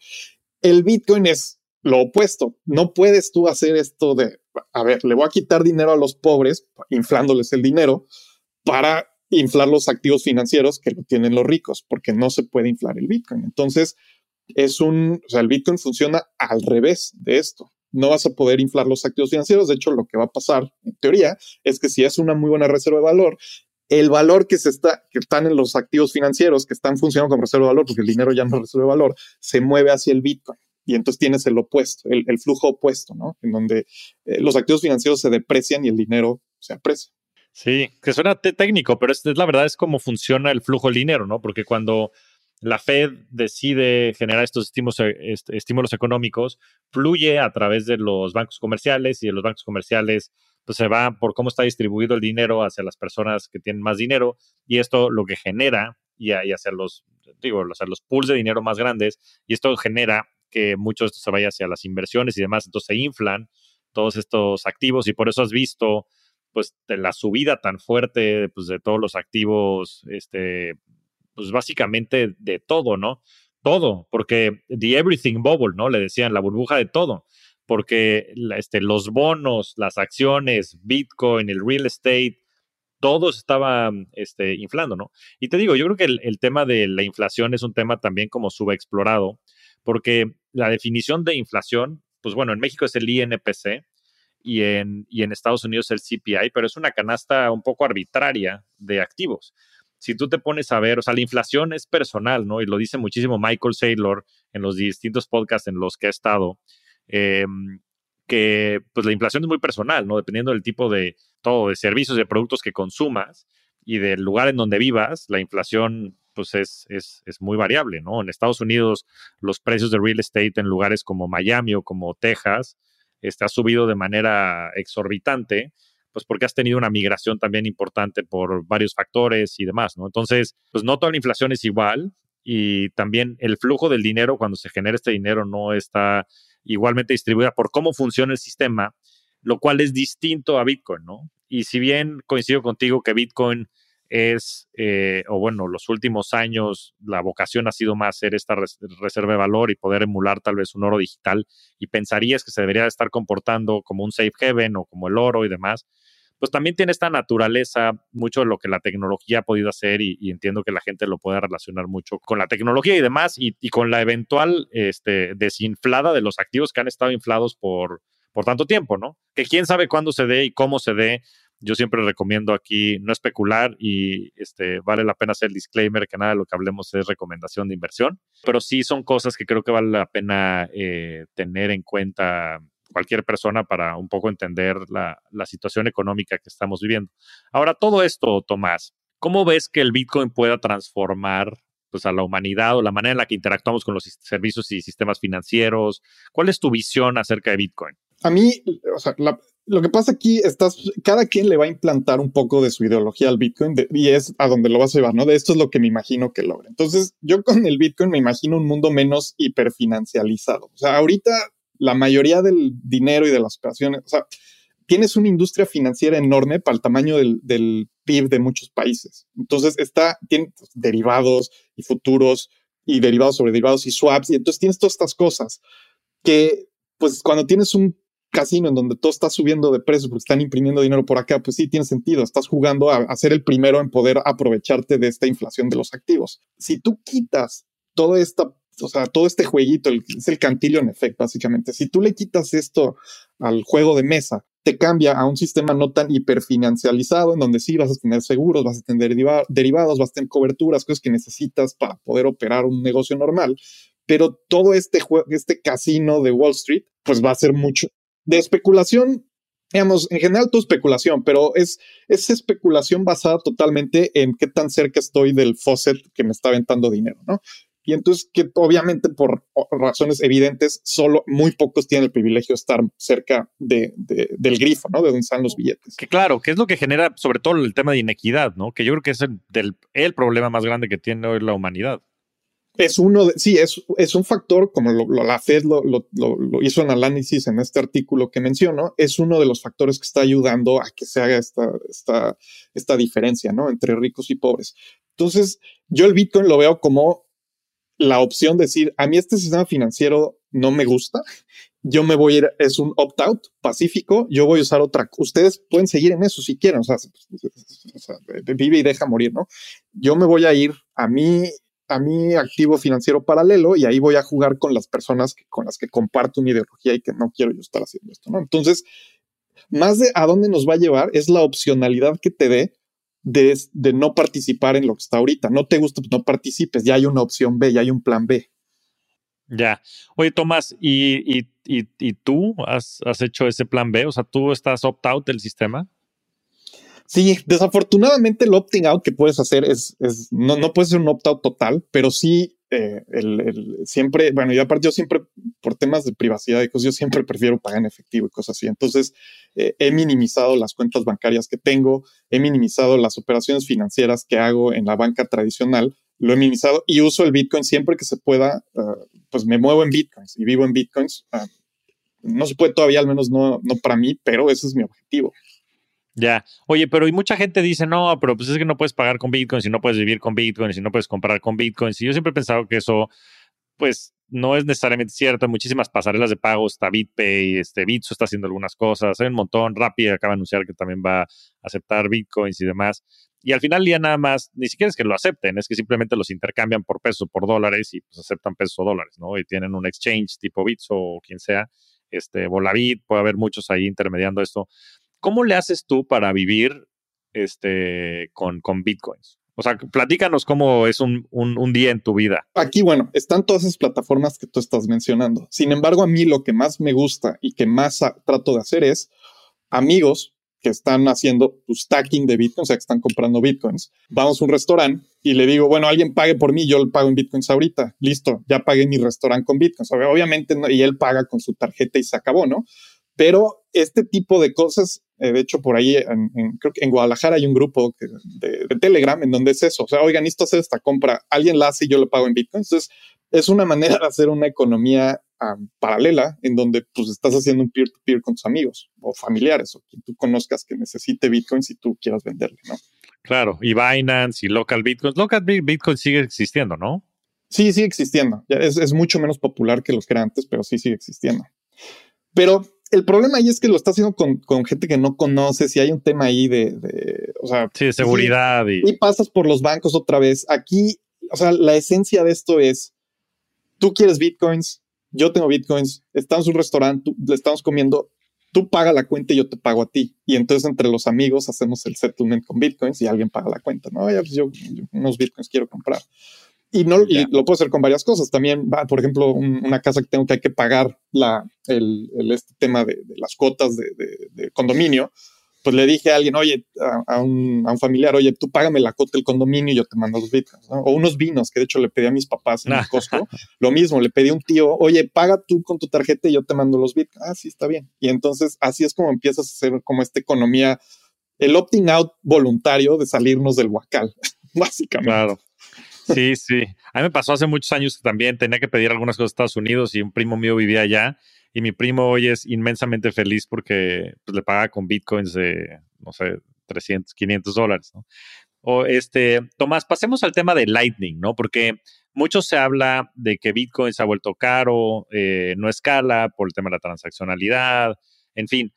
El Bitcoin es lo opuesto. No puedes tú hacer esto de, a ver, le voy a quitar dinero a los pobres, inflándoles el dinero, para inflar los activos financieros que lo tienen los ricos, porque no se puede inflar el Bitcoin. Entonces, es un, o sea, el Bitcoin funciona al revés de esto. No vas a poder inflar los activos financieros. De hecho, lo que va a pasar, en teoría, es que si es una muy buena reserva de valor, el valor que se está, que están en los activos financieros, que están funcionando como reserva de valor, porque el dinero ya no es reserva de valor, se mueve hacia el Bitcoin. Y entonces tienes el opuesto, el, flujo opuesto, ¿no? En donde eh, los activos financieros se deprecian y el dinero se aprecia. Sí, que suena técnico, pero es, la verdad es cómo funciona el flujo del dinero, ¿no? Porque cuando la Fed decide generar estos estímulos, eh, estímulos económicos, fluye a través de los bancos comerciales y de los bancos comerciales pues se va por cómo está distribuido el dinero hacia las personas que tienen más dinero y esto lo que genera y, hacia los digo hacia los pools de dinero más grandes y esto genera que mucho de esto se vaya hacia las inversiones y demás entonces se inflan todos estos activos y por eso has visto pues la subida tan fuerte pues, de todos los activos este pues básicamente de todo, ¿no? Todo, porque the everything bubble, ¿no? Le decían la burbuja de todo, porque este, los bonos, las acciones, Bitcoin, el real estate, todo estaba este, inflando, ¿no? Y te digo, yo creo que el, tema de la inflación es un tema también como subexplorado, porque la definición de inflación, pues bueno, en México es el INPC, y en, y en, Estados Unidos el CPI, pero es una canasta un poco arbitraria de activos si tú te pones a ver, o sea, la inflación es personal, ¿no? Y lo dice muchísimo Michael Saylor en los distintos podcasts en los que ha estado, em, que pues la inflación es muy personal, ¿no? Dependiendo del tipo de todo, de servicios, de productos que consumas y del lugar en donde vivas, la inflación pues es, es, es, muy variable, ¿no? En Estados Unidos, los precios de real estate en lugares como Miami o como Texas, este, ha subido de manera exorbitante pues porque has tenido una migración también importante por varios factores y demás, ¿no? Entonces, pues no toda la inflación es igual y también el flujo del dinero cuando se genera este dinero no está igualmente distribuida por cómo funciona el sistema, lo cual es distinto a Bitcoin, ¿no? Y si bien coincido contigo que Bitcoin es, eh, o bueno, los últimos años la vocación ha sido más ser esta reserva de valor y poder emular tal vez un oro digital y pensarías que se debería estar comportando como un safe haven o como el oro y demás, pues también tiene esta naturaleza, mucho de lo que la tecnología ha podido hacer y, entiendo que la gente lo puede relacionar mucho con la tecnología y demás y, con la eventual este, desinflada de los activos que han estado inflados por, por tanto tiempo, ¿no? Que quién sabe cuándo se dé y cómo se dé. Yo siempre recomiendo aquí no especular y este, vale la pena hacer el disclaimer que nada de lo que hablemos es recomendación de inversión, pero sí son cosas que creo que vale la pena eh, tener en cuenta cualquier persona para un poco entender la, situación económica que estamos viviendo. Ahora, todo esto, Tomás, ¿cómo ves que el Bitcoin pueda transformar pues, a la humanidad o la manera en la que interactuamos con los servicios y sistemas financieros? ¿Cuál es tu visión acerca de Bitcoin? A mí, o sea, lo que pasa aquí, estás, cada quien le va a implantar un poco de su ideología al Bitcoin y es a donde lo vas a llevar, ¿no? De esto es lo que me imagino que logra. Entonces, yo con el Bitcoin me imagino un mundo menos hiperfinancializado. O sea, ahorita la mayoría del dinero y de las operaciones, o sea, tienes una industria financiera enorme para el tamaño del, PIB de muchos países. Entonces, está, tiene derivados y futuros y derivados sobre derivados y swaps. Y entonces tienes todas estas cosas que, pues, cuando tienes un casino en donde todo está subiendo de precio porque están imprimiendo dinero por acá, pues sí tiene sentido. Estás jugando a, ser el primero en poder aprovecharte de esta inflación de los activos. Si tú quitas toda esta, o sea, todo este jueguito, el, es el en efecto, básicamente. Si tú le quitas esto al juego de mesa, te cambia a un sistema no tan hiperfinancializado, en donde sí vas a tener seguros, vas a tener derivados, vas a tener coberturas, cosas que necesitas para poder operar un negocio normal. Pero todo este juego, este casino de Wall Street, pues va a ser mucho, de especulación, digamos, en general todo especulación, pero es, es especulación basada totalmente en qué tan cerca estoy del faucet que me está aventando dinero, ¿no? Y entonces que obviamente por razones evidentes, solo muy pocos tienen el privilegio de estar cerca de, del grifo, ¿no? De donde están los billetes. Que claro, que es lo que genera sobre todo el tema de inequidad, ¿no? Que yo creo que es el, del, el problema más grande que tiene hoy la humanidad es uno de, sí, es, es un factor, como lo, la Fed lo, lo, lo, hizo en análisis en este artículo que menciono, es uno de los factores que está ayudando a que se haga esta, esta, esta diferencia, ¿no? Entre ricos y pobres. Entonces, yo el Bitcoin lo veo como la opción de decir, a mí este sistema financiero no me gusta, yo me voy a ir, es un opt-out pacífico, yo voy a usar otra, ustedes pueden seguir en eso si quieren, o o sea, vive y deja morir, ¿no? Yo me voy a ir a mí a mi activo financiero paralelo y ahí voy a jugar con las personas con las que comparto mi ideología y que no quiero yo estar haciendo esto, ¿no? Entonces, más de a dónde nos va a llevar es la opcionalidad que te dé de, de no participar en lo que está ahorita. No te gusta, pues no participes, ya hay una opción B, ya hay un plan B. Ya. Oye, Tomás, ¿y, y, y, tú has, has, hecho ese plan B? O sea, ¿tú estás opt-out del sistema? Sí, desafortunadamente el opting out que puedes hacer es, no, no puede ser un opt out total, pero sí eh, el, siempre, bueno, y aparte yo siempre, por temas de privacidad y cosas, yo siempre prefiero pagar en efectivo y cosas así. Entonces, eh, he minimizado las cuentas bancarias que tengo, he minimizado las operaciones financieras que hago en la banca tradicional, lo he minimizado y uso el Bitcoin siempre que se pueda, uh, pues me muevo en Bitcoins y vivo en Bitcoins. Uh, no se puede todavía, al menos no, no para mí, pero ese es mi objetivo. Ya. Oye, pero y mucha gente dice, no, pero pues es que no puedes pagar con Bitcoin, si no puedes vivir con Bitcoin, si no puedes comprar con Bitcoin. Y yo siempre he pensado que eso, pues, no es necesariamente cierto. Hay muchísimas pasarelas de pago, está BitPay, este, Bitso está haciendo algunas cosas, hay un montón. Rappi acaba de anunciar que también va a aceptar Bitcoins y demás. Y al final ya nada más, ni siquiera es que lo acepten, es que simplemente los intercambian por pesos por dólares y pues aceptan pesos o dólares, ¿no? Y tienen un exchange tipo Bitso o quien sea, este, Volavit, puede haber muchos ahí intermediando esto. ¿Cómo le haces tú para vivir este, con, con bitcoins? O sea, platícanos cómo es un, un, día en tu vida. Aquí, bueno, están todas esas plataformas que tú estás mencionando. Sin embargo, a mí lo que más me gusta y que más trato de hacer es amigos que están haciendo tu stacking de bitcoins, o sea, que están comprando bitcoins. Vamos a un restaurante y le digo, bueno, alguien pague por mí, yo le pago en bitcoins ahorita. Listo, ya pagué mi restaurante con bitcoins. Obviamente, y él paga con su tarjeta y se acabó, ¿no? Pero este tipo de cosas, de hecho, por ahí, en, creo que en Guadalajara hay un grupo de, Telegram en donde es eso. O sea, oigan, esto hacer esta compra, alguien la hace y yo lo pago en Bitcoin. Entonces, es una manera de hacer una economía paralela en donde pues estás haciendo un peer-to-peer con tus amigos o familiares o quien tú conozcas que necesite Bitcoin si tú quieras venderle, ¿no? Claro, y Binance y Local Bitcoin. Local Bitcoin sigue existiendo, ¿no? Sí, sigue existiendo. Es, es mucho menos popular que los que antes, pero sí sigue existiendo. Pero el problema ahí es que lo está haciendo con, gente que no conoces si hay un tema ahí de, o sea, sí, de seguridad. y... y... pasas por los bancos otra vez. Aquí, o sea, la esencia de esto es, tú quieres bitcoins, yo tengo bitcoins, estamos en un restaurante, le estamos comiendo, tú paga la cuenta y yo te pago a ti. Y entonces entre los amigos hacemos el settlement con bitcoins y alguien paga la cuenta. No, ya, pues yo, yo unos bitcoins quiero comprar. Y, no, y lo puedo hacer con varias cosas. También, va, por ejemplo, una casa que tengo que hay que pagar la, el, este tema de, las cuotas de, de, condominio. Pues le dije a alguien, oye, a, un, a, un, familiar, oye, tú págame la cuota del condominio y yo te mando los bitcoins. O unos vinos, que de hecho le pedí a mis papás en el Costco. [laughs] Lo mismo, le pedí a un tío, oye, paga tú con tu tarjeta y yo te mando los bitcoins. Ah, sí, está bien. Y entonces así es como empiezas a hacer como esta economía, el opting out voluntario de salirnos del huacal, [laughs] básicamente. Claro. Sí, sí. A mí me pasó hace muchos años que también tenía que pedir algunas cosas a Estados Unidos y un primo mío vivía allá y mi primo hoy es inmensamente feliz porque pues, le paga con bitcoins de, no sé, 300, 500 dólares, ¿no? O este, Tomás, pasemos al tema de Lightning, ¿no? Porque mucho se habla de que Bitcoin se ha vuelto caro, eh, no escala por el tema de la transaccionalidad, en fin.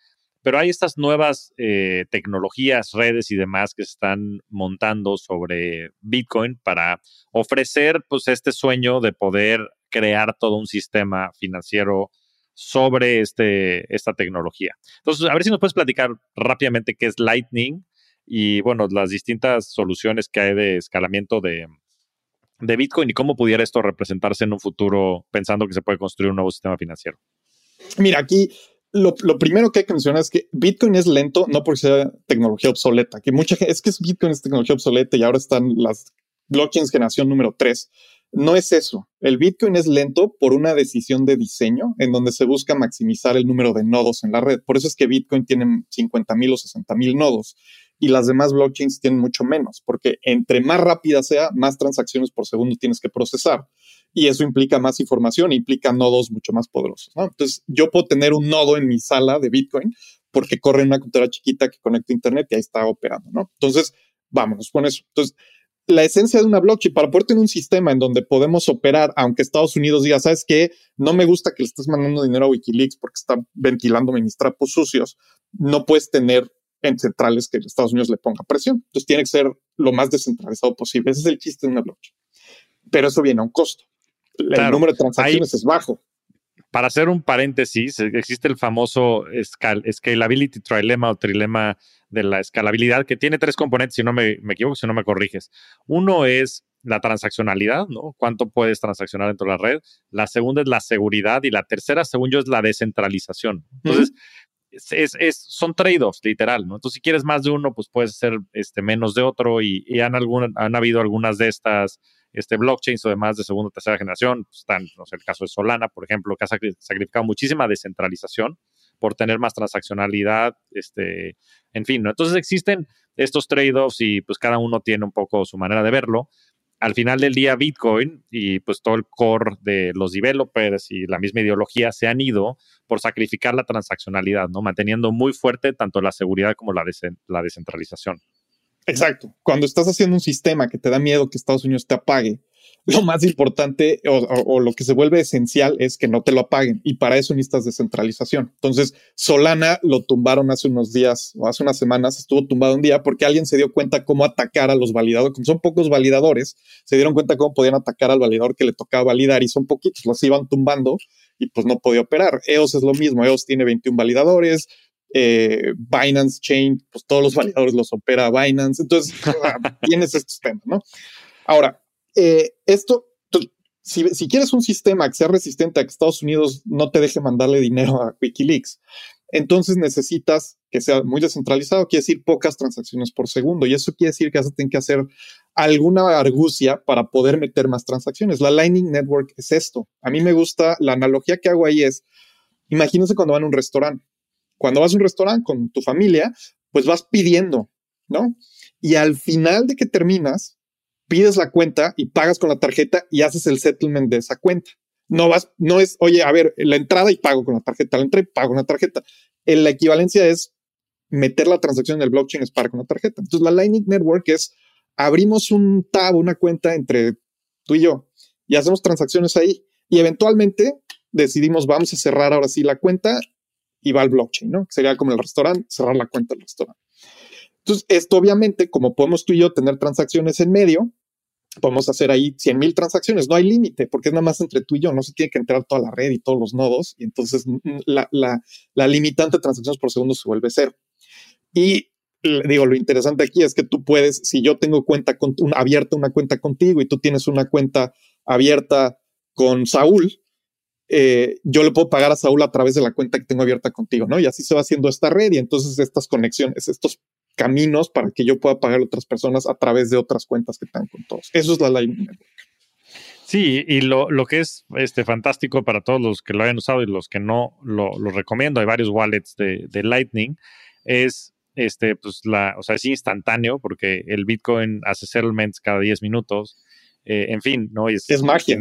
Pero hay estas nuevas eh, tecnologías, redes y demás que se están montando sobre Bitcoin para ofrecer pues, este sueño de poder crear todo un sistema financiero sobre este, esta tecnología. Entonces, a ver si nos puedes platicar rápidamente qué es Lightning y, bueno, las distintas soluciones que hay de escalamiento de, de Bitcoin y cómo pudiera esto representarse en un futuro pensando que se puede construir un nuevo sistema financiero. Mira, aquí lo, primero que hay que mencionar es que Bitcoin es lento, no porque sea tecnología obsoleta, que mucha gente, es que Bitcoin es tecnología obsoleta y ahora están las blockchains generación número 3. No es eso. El Bitcoin es lento por una decisión de diseño en donde se busca maximizar el número de nodos en la red. Por eso es que Bitcoin tiene 50 mil o 60 mil nodos y las demás blockchains tienen mucho menos, porque entre más rápida sea, más transacciones por segundo tienes que procesar. Y eso implica más información, implica nodos mucho más poderosos. Entonces, yo puedo tener un nodo en mi sala de Bitcoin porque corre una computadora chiquita que conecta a Internet y ahí está operando. ¿no? Entonces, vámonos con eso. Entonces, la esencia de una blockchain, para poder tener un sistema en donde podemos operar, aunque Estados Unidos diga, ¿sabes qué? No me gusta que le estés mandando dinero a Wikileaks porque está ventilando mis trapos sucios. No puedes tener en centrales que Estados Unidos le ponga presión. Entonces tiene que ser lo más descentralizado posible. Ese es el chiste de una blockchain. Pero eso viene a un costo. El número de transacciones es bajo. Para hacer un paréntesis, existe el famoso Scalability Trilema o Trilema de la escalabilidad, que tiene tres componentes, si no me, me equivoco, si no me corriges. Uno es la transaccionalidad, ¿no? ¿Cuánto puedes transaccionar dentro de la red? La segunda es la seguridad y la tercera, según yo, es la descentralización. Entonces, es, son trade-offs, literal, ¿no? Entonces, si quieres más de uno, pues puedes hacer este, menos de otro y, han, algún, han habido algunas de estas este, blockchains o demás de segunda o tercera generación, pues, están, no sé, el caso de Solana, por ejemplo, que ha sacrificado muchísima descentralización por tener más transaccionalidad, este, en fin, ¿no? Entonces existen estos trade-offs y pues cada uno tiene un poco su manera de verlo, al final del día Bitcoin y pues todo el core de los developers y la misma ideología se han ido por sacrificar la transaccionalidad, ¿no? Manteniendo muy fuerte tanto la seguridad como la, la descentralización. Exacto. Cuando estás haciendo un sistema que te da miedo que Estados Unidos te apague, [laughs] lo más importante o, lo que se vuelve esencial es que no te lo apaguen y para eso necesitas descentralización. Entonces, Solana lo tumbaron hace unos días o hace unas semanas, estuvo tumbado un día porque alguien se dio cuenta cómo atacar a los validadores, como son pocos validadores, se dieron cuenta cómo podían atacar al validador que le tocaba validar y son poquitos, los iban tumbando y pues no podía operar. EOS es lo mismo, EOS tiene 21 validadores, eh, Binance Chain, pues todos los validadores los opera Binance. Entonces, [laughs] tienes estos temas, ¿no? Ahora, eh, esto, si, si, quieres un sistema que sea resistente a que Estados Unidos no te deje mandarle dinero a Wikileaks, entonces necesitas que sea muy descentralizado, quiere decir pocas transacciones por segundo. Y eso quiere decir que vas a tener que hacer alguna argucia para poder meter más transacciones. La Lightning Network es esto. A mí me gusta, la analogía que hago ahí es, imagínense cuando van a un restaurante. Cuando vas a un restaurante con tu familia, pues vas pidiendo, ¿no? Y al final de que terminas, pides la cuenta y pagas con la tarjeta y haces el settlement de esa cuenta. No vas, no es, oye, a ver, la entrada y pago con la tarjeta, la entrada y pago con la tarjeta. La equivalencia es meter la transacción en el blockchain es pagar con la tarjeta. Entonces, la Lightning Network es abrimos un tab, una cuenta entre tú y yo y hacemos transacciones ahí y eventualmente decidimos vamos a cerrar ahora sí la cuenta y va al blockchain, ¿no? Sería como el restaurante, cerrar la cuenta del restaurante. Entonces, esto obviamente, como podemos tú y yo tener transacciones en medio, podemos hacer ahí 100 mil transacciones. No hay límite porque es nada más entre tú y yo. No se tiene que entrar toda la red y todos los nodos. Y entonces la, la, limitante de transacciones por segundo se vuelve cero. Y digo, lo interesante aquí es que tú puedes, si yo tengo cuenta con, abierta una cuenta contigo y tú tienes una cuenta abierta con Saúl, eh, yo le puedo pagar a Saúl a través de la cuenta que tengo abierta contigo, ¿no? Y así se va haciendo esta red y entonces estas conexiones, estos caminos para que yo pueda pagar a otras personas a través de otras cuentas que están con todos. Eso es la Lightning Network. Sí, y lo, lo, que es este, fantástico para todos los que lo hayan usado y los que no lo, recomiendo, hay varios wallets de, Lightning, es este, pues la, o sea, es instantáneo porque el Bitcoin hace settlements cada 10 minutos. Eh, en fin, ¿no? Es, es magia.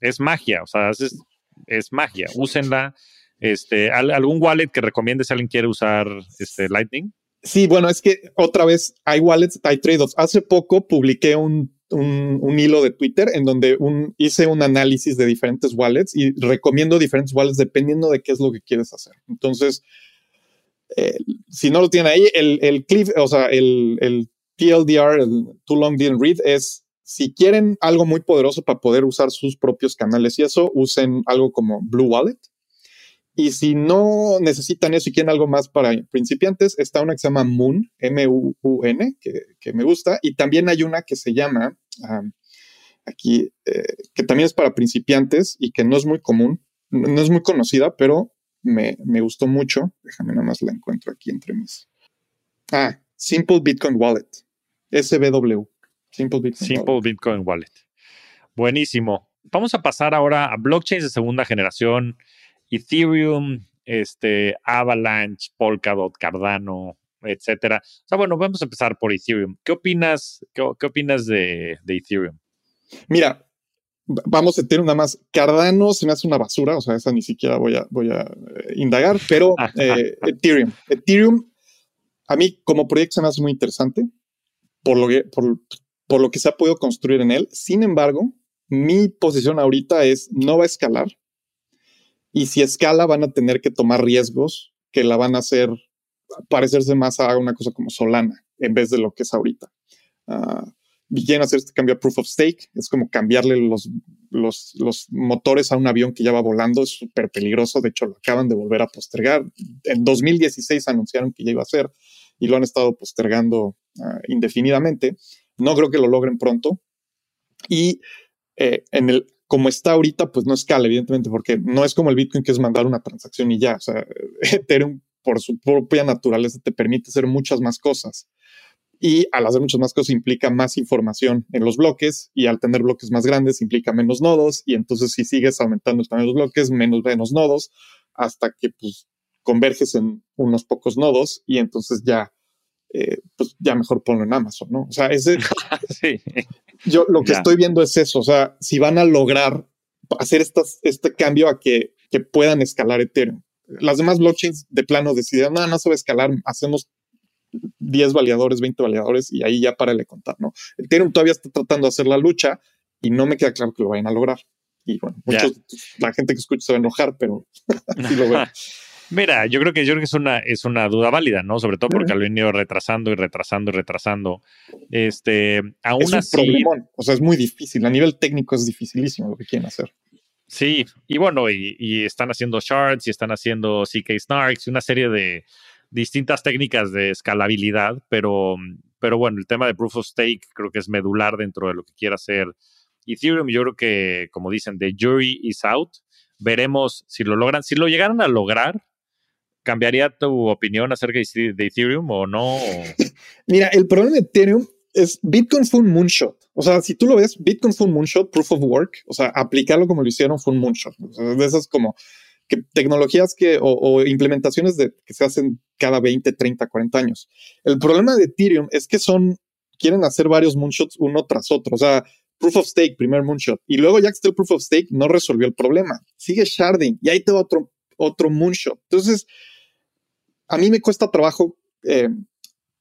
es magia, o sea, es, es magia. Úsenla. Este, ¿Algún wallet que recomiende si alguien quiere usar este, Lightning? Sí, bueno, es que otra vez hay wallets, hay trade-offs. Hace poco publiqué un un, hilo de Twitter en donde hice un análisis de diferentes wallets y recomiendo diferentes wallets dependiendo de qué es lo que quieres hacer. Entonces, eh, si no lo tienen ahí, el, el cliff, o sea, el, el TLDR, el Too Long Didn't Read, es si quieren algo muy poderoso para poder usar sus propios canales y eso, usen algo como Blue Wallet. Y si no necesitan eso y quieren algo más para principiantes, está una que se llama Moon, M-U-U-N, que, me gusta. Y también hay una que se llama, aquí, eh, que también es para principiantes y que no es muy común, no es muy conocida, pero me, gustó mucho. Déjame nada más la encuentro aquí entre mis. Ah, Simple Bitcoin Wallet, SBW. Simple Bitcoin, Simple Wallet. Bitcoin Wallet. Buenísimo. Vamos a pasar ahora a blockchains de segunda generación Ethereum, este, Avalanche, Polkadot, Cardano, etcétera. O sea, bueno, vamos a empezar por Ethereum. ¿Qué opinas, qué, opinas de, Ethereum? Mira, vamos a tener nada más. Cardano se me hace una basura, o sea, esa ni siquiera voy a, voy a eh, indagar, pero [laughs] eh, Ethereum. Ethereum, a mí como proyecto se me hace muy interesante por lo que, por, por lo que se ha podido construir en él. Sin embargo, mi posición ahorita es no va a escalar y si escala van a tener que tomar riesgos que la van a hacer parecerse más a una cosa como Solana en vez de lo que es ahorita. Uh, quieren hacer este cambio a proof of stake, es como cambiarle los, los, los motores a un avión que ya va volando, es súper peligroso, de hecho lo acaban de volver a postergar. En 2016 anunciaron que ya iba a ser y lo han estado postergando ah, indefinidamente. No creo que lo logren pronto. Y eh, en el, como está ahorita, pues no escala, evidentemente, porque no es como el Bitcoin que es mandar una transacción y ya. O sea, [laughs] Ethereum, por su propia naturaleza, te permite hacer muchas más cosas. Y al hacer muchas más cosas implica más información en los bloques y al tener bloques más grandes implica menos nodos y entonces si sigues aumentando el tamaño de los bloques, menos, menos nodos hasta que pues converges en unos pocos nodos y entonces ya, eh, pues ya mejor ponlo en Amazon, ¿no? O sea, ese, [laughs] sí. Yo lo que estoy viendo es eso, o sea, si van a lograr hacer estas, este cambio a que, que puedan escalar Ethereum. Las demás blockchains de plano decidieron, no, no se va a escalar, hacemos 10 validadores, 20 validadores y ahí ya para le contar, ¿no? Ethereum todavía está tratando de hacer la lucha y no me queda claro que lo vayan a lograr. Y bueno, la gente que escucha se va a enojar, pero [laughs] así lo veo. [laughs] Mira, yo creo que yo creo que es una, es una duda válida, ¿no? Sobre todo porque lo han ido retrasando y retrasando y retrasando. Este, aún es un así. O sea, es muy difícil. A nivel técnico es dificilísimo lo que quieren hacer. Sí, y bueno, y, están haciendo shards y están haciendo CK Snarks y una serie de distintas técnicas de escalabilidad, pero, pero bueno, el tema de proof of stake creo que es medular dentro de lo que quiera hacer Ethereum. Yo creo que, como dicen, the jury is out. Veremos si lo logran. Si lo llegaran a lograr, ¿Cambiaría tu opinión acerca de Ethereum o no? [laughs] Mira, el problema de Ethereum es Bitcoin fue un moonshot. O sea, si tú lo ves, Bitcoin fue un moonshot, proof of work. O sea, aplicarlo como lo hicieron fue un moonshot. de esas como que tecnologías que o, implementaciones que se hacen cada 20, 30, 40 años. El problema de Ethereum es que son, quieren hacer varios moonshots uno tras otro. O sea, proof of stake, primer moonshot. Y luego ya que está el proof of stake, no resolvió el problema. Sigue sharding y ahí te va otro, otro moonshot. Entonces, a mí me cuesta trabajo eh,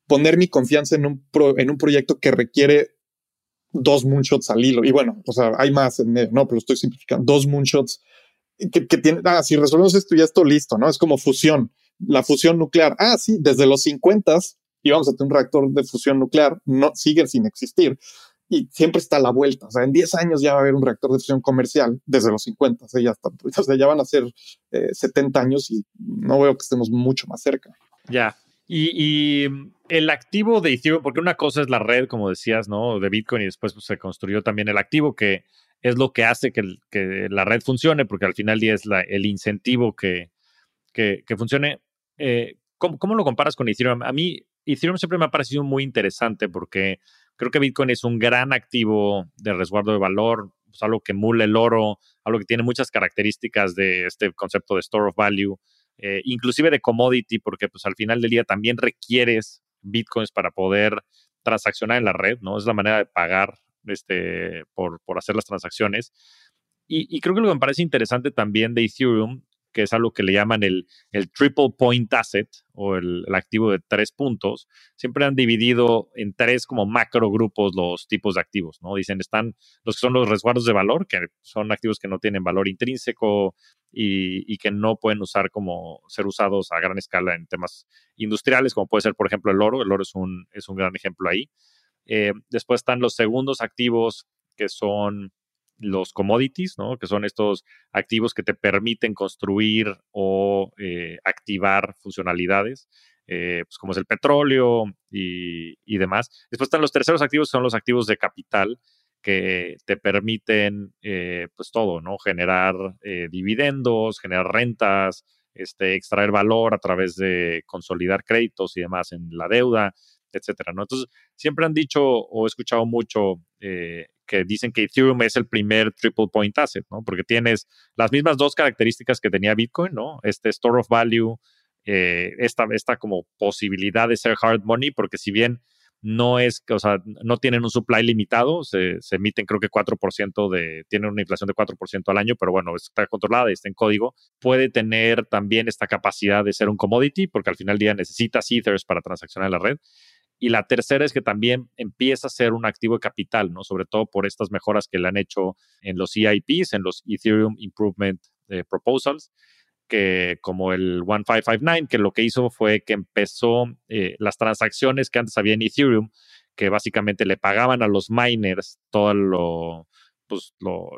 poner mi confianza en un, en un proyecto que requiere dos moonshots al hilo. Y bueno, o sea, hay más en medio, no, pero estoy simplificando. Dos moonshots que, que tienen, ah, si resolvemos esto ya esto listo, ¿no? Es como fusión, la fusión nuclear. Ah, sí, desde los 50 íbamos a tener un reactor de fusión nuclear, no sigue sin existir y siempre está a la vuelta. O sea, en 10 años ya va a haber un reactor de fusión comercial desde los 50. O sea, ya, está, [laughs] o sea, ya van a ser 70 eh, años y no veo que estemos mucho más cerca. Ya. Y, el activo de Ethereum, porque una cosa es la red, como decías, ¿no? De Bitcoin y después pues, se construyó también el activo, que es lo que hace que, la red funcione, porque al final es el incentivo que, que, funcione. Eh, ¿cómo, ¿Cómo lo comparas con Ethereum? A mí, Ethereum siempre me ha parecido muy interesante porque Creo que Bitcoin es un gran activo de resguardo de valor, pues, algo que emula el oro, algo que tiene muchas características de este concepto de store of value, eh, inclusive de commodity, porque pues al final del día también requieres bitcoins para poder transaccionar en la red, ¿no? Es la manera de pagar este, por, por hacer las transacciones. Y, y, creo que lo que me parece interesante también de Ethereum, que es algo que le llaman el, el triple point asset o el, activo de tres puntos, siempre han dividido en tres como macro grupos los tipos de activos, ¿no? Dicen, están los que son los resguardos de valor, que son activos que no tienen valor intrínseco y, y que no pueden usar como ser usados a gran escala en temas industriales, como puede ser, por ejemplo, el oro. El oro es un, es un gran ejemplo ahí. Eh, después están los segundos activos, que son los commodities, ¿no? que son estos activos que te permiten construir o eh, activar funcionalidades, eh, pues como es el petróleo y, demás. Después están los terceros activos, son los activos de capital que te permiten eh, pues todo, ¿no? Generar dividendos, generar rentas, este, extraer valor a través de consolidar créditos y demás en la deuda, etcétera. Entonces, siempre han dicho o he escuchado mucho que dicen que Ethereum es el primer triple point asset, ¿no? Porque tienes las mismas dos características que tenía Bitcoin, ¿no? Este store of value, eh, esta, esta como posibilidad de ser hard money, porque si bien no es, o sea, no tienen un supply limitado, se, emiten creo que 4% de, tienen una inflación de 4% al año, pero bueno, está controlada y está en código, puede tener también esta capacidad de ser un commodity, porque al final del día necesitas ethers para transaccionar en la red. Y la tercera es que también empieza a ser un activo de capital, ¿no? Sobre todo por estas mejoras que le han hecho en los EIPs, en los Ethereum Improvement eh, Proposals, que como el 1559, que lo que hizo fue que empezó eh, las transacciones que antes había en Ethereum, que básicamente le pagaban a los miners todo lo, pues, lo,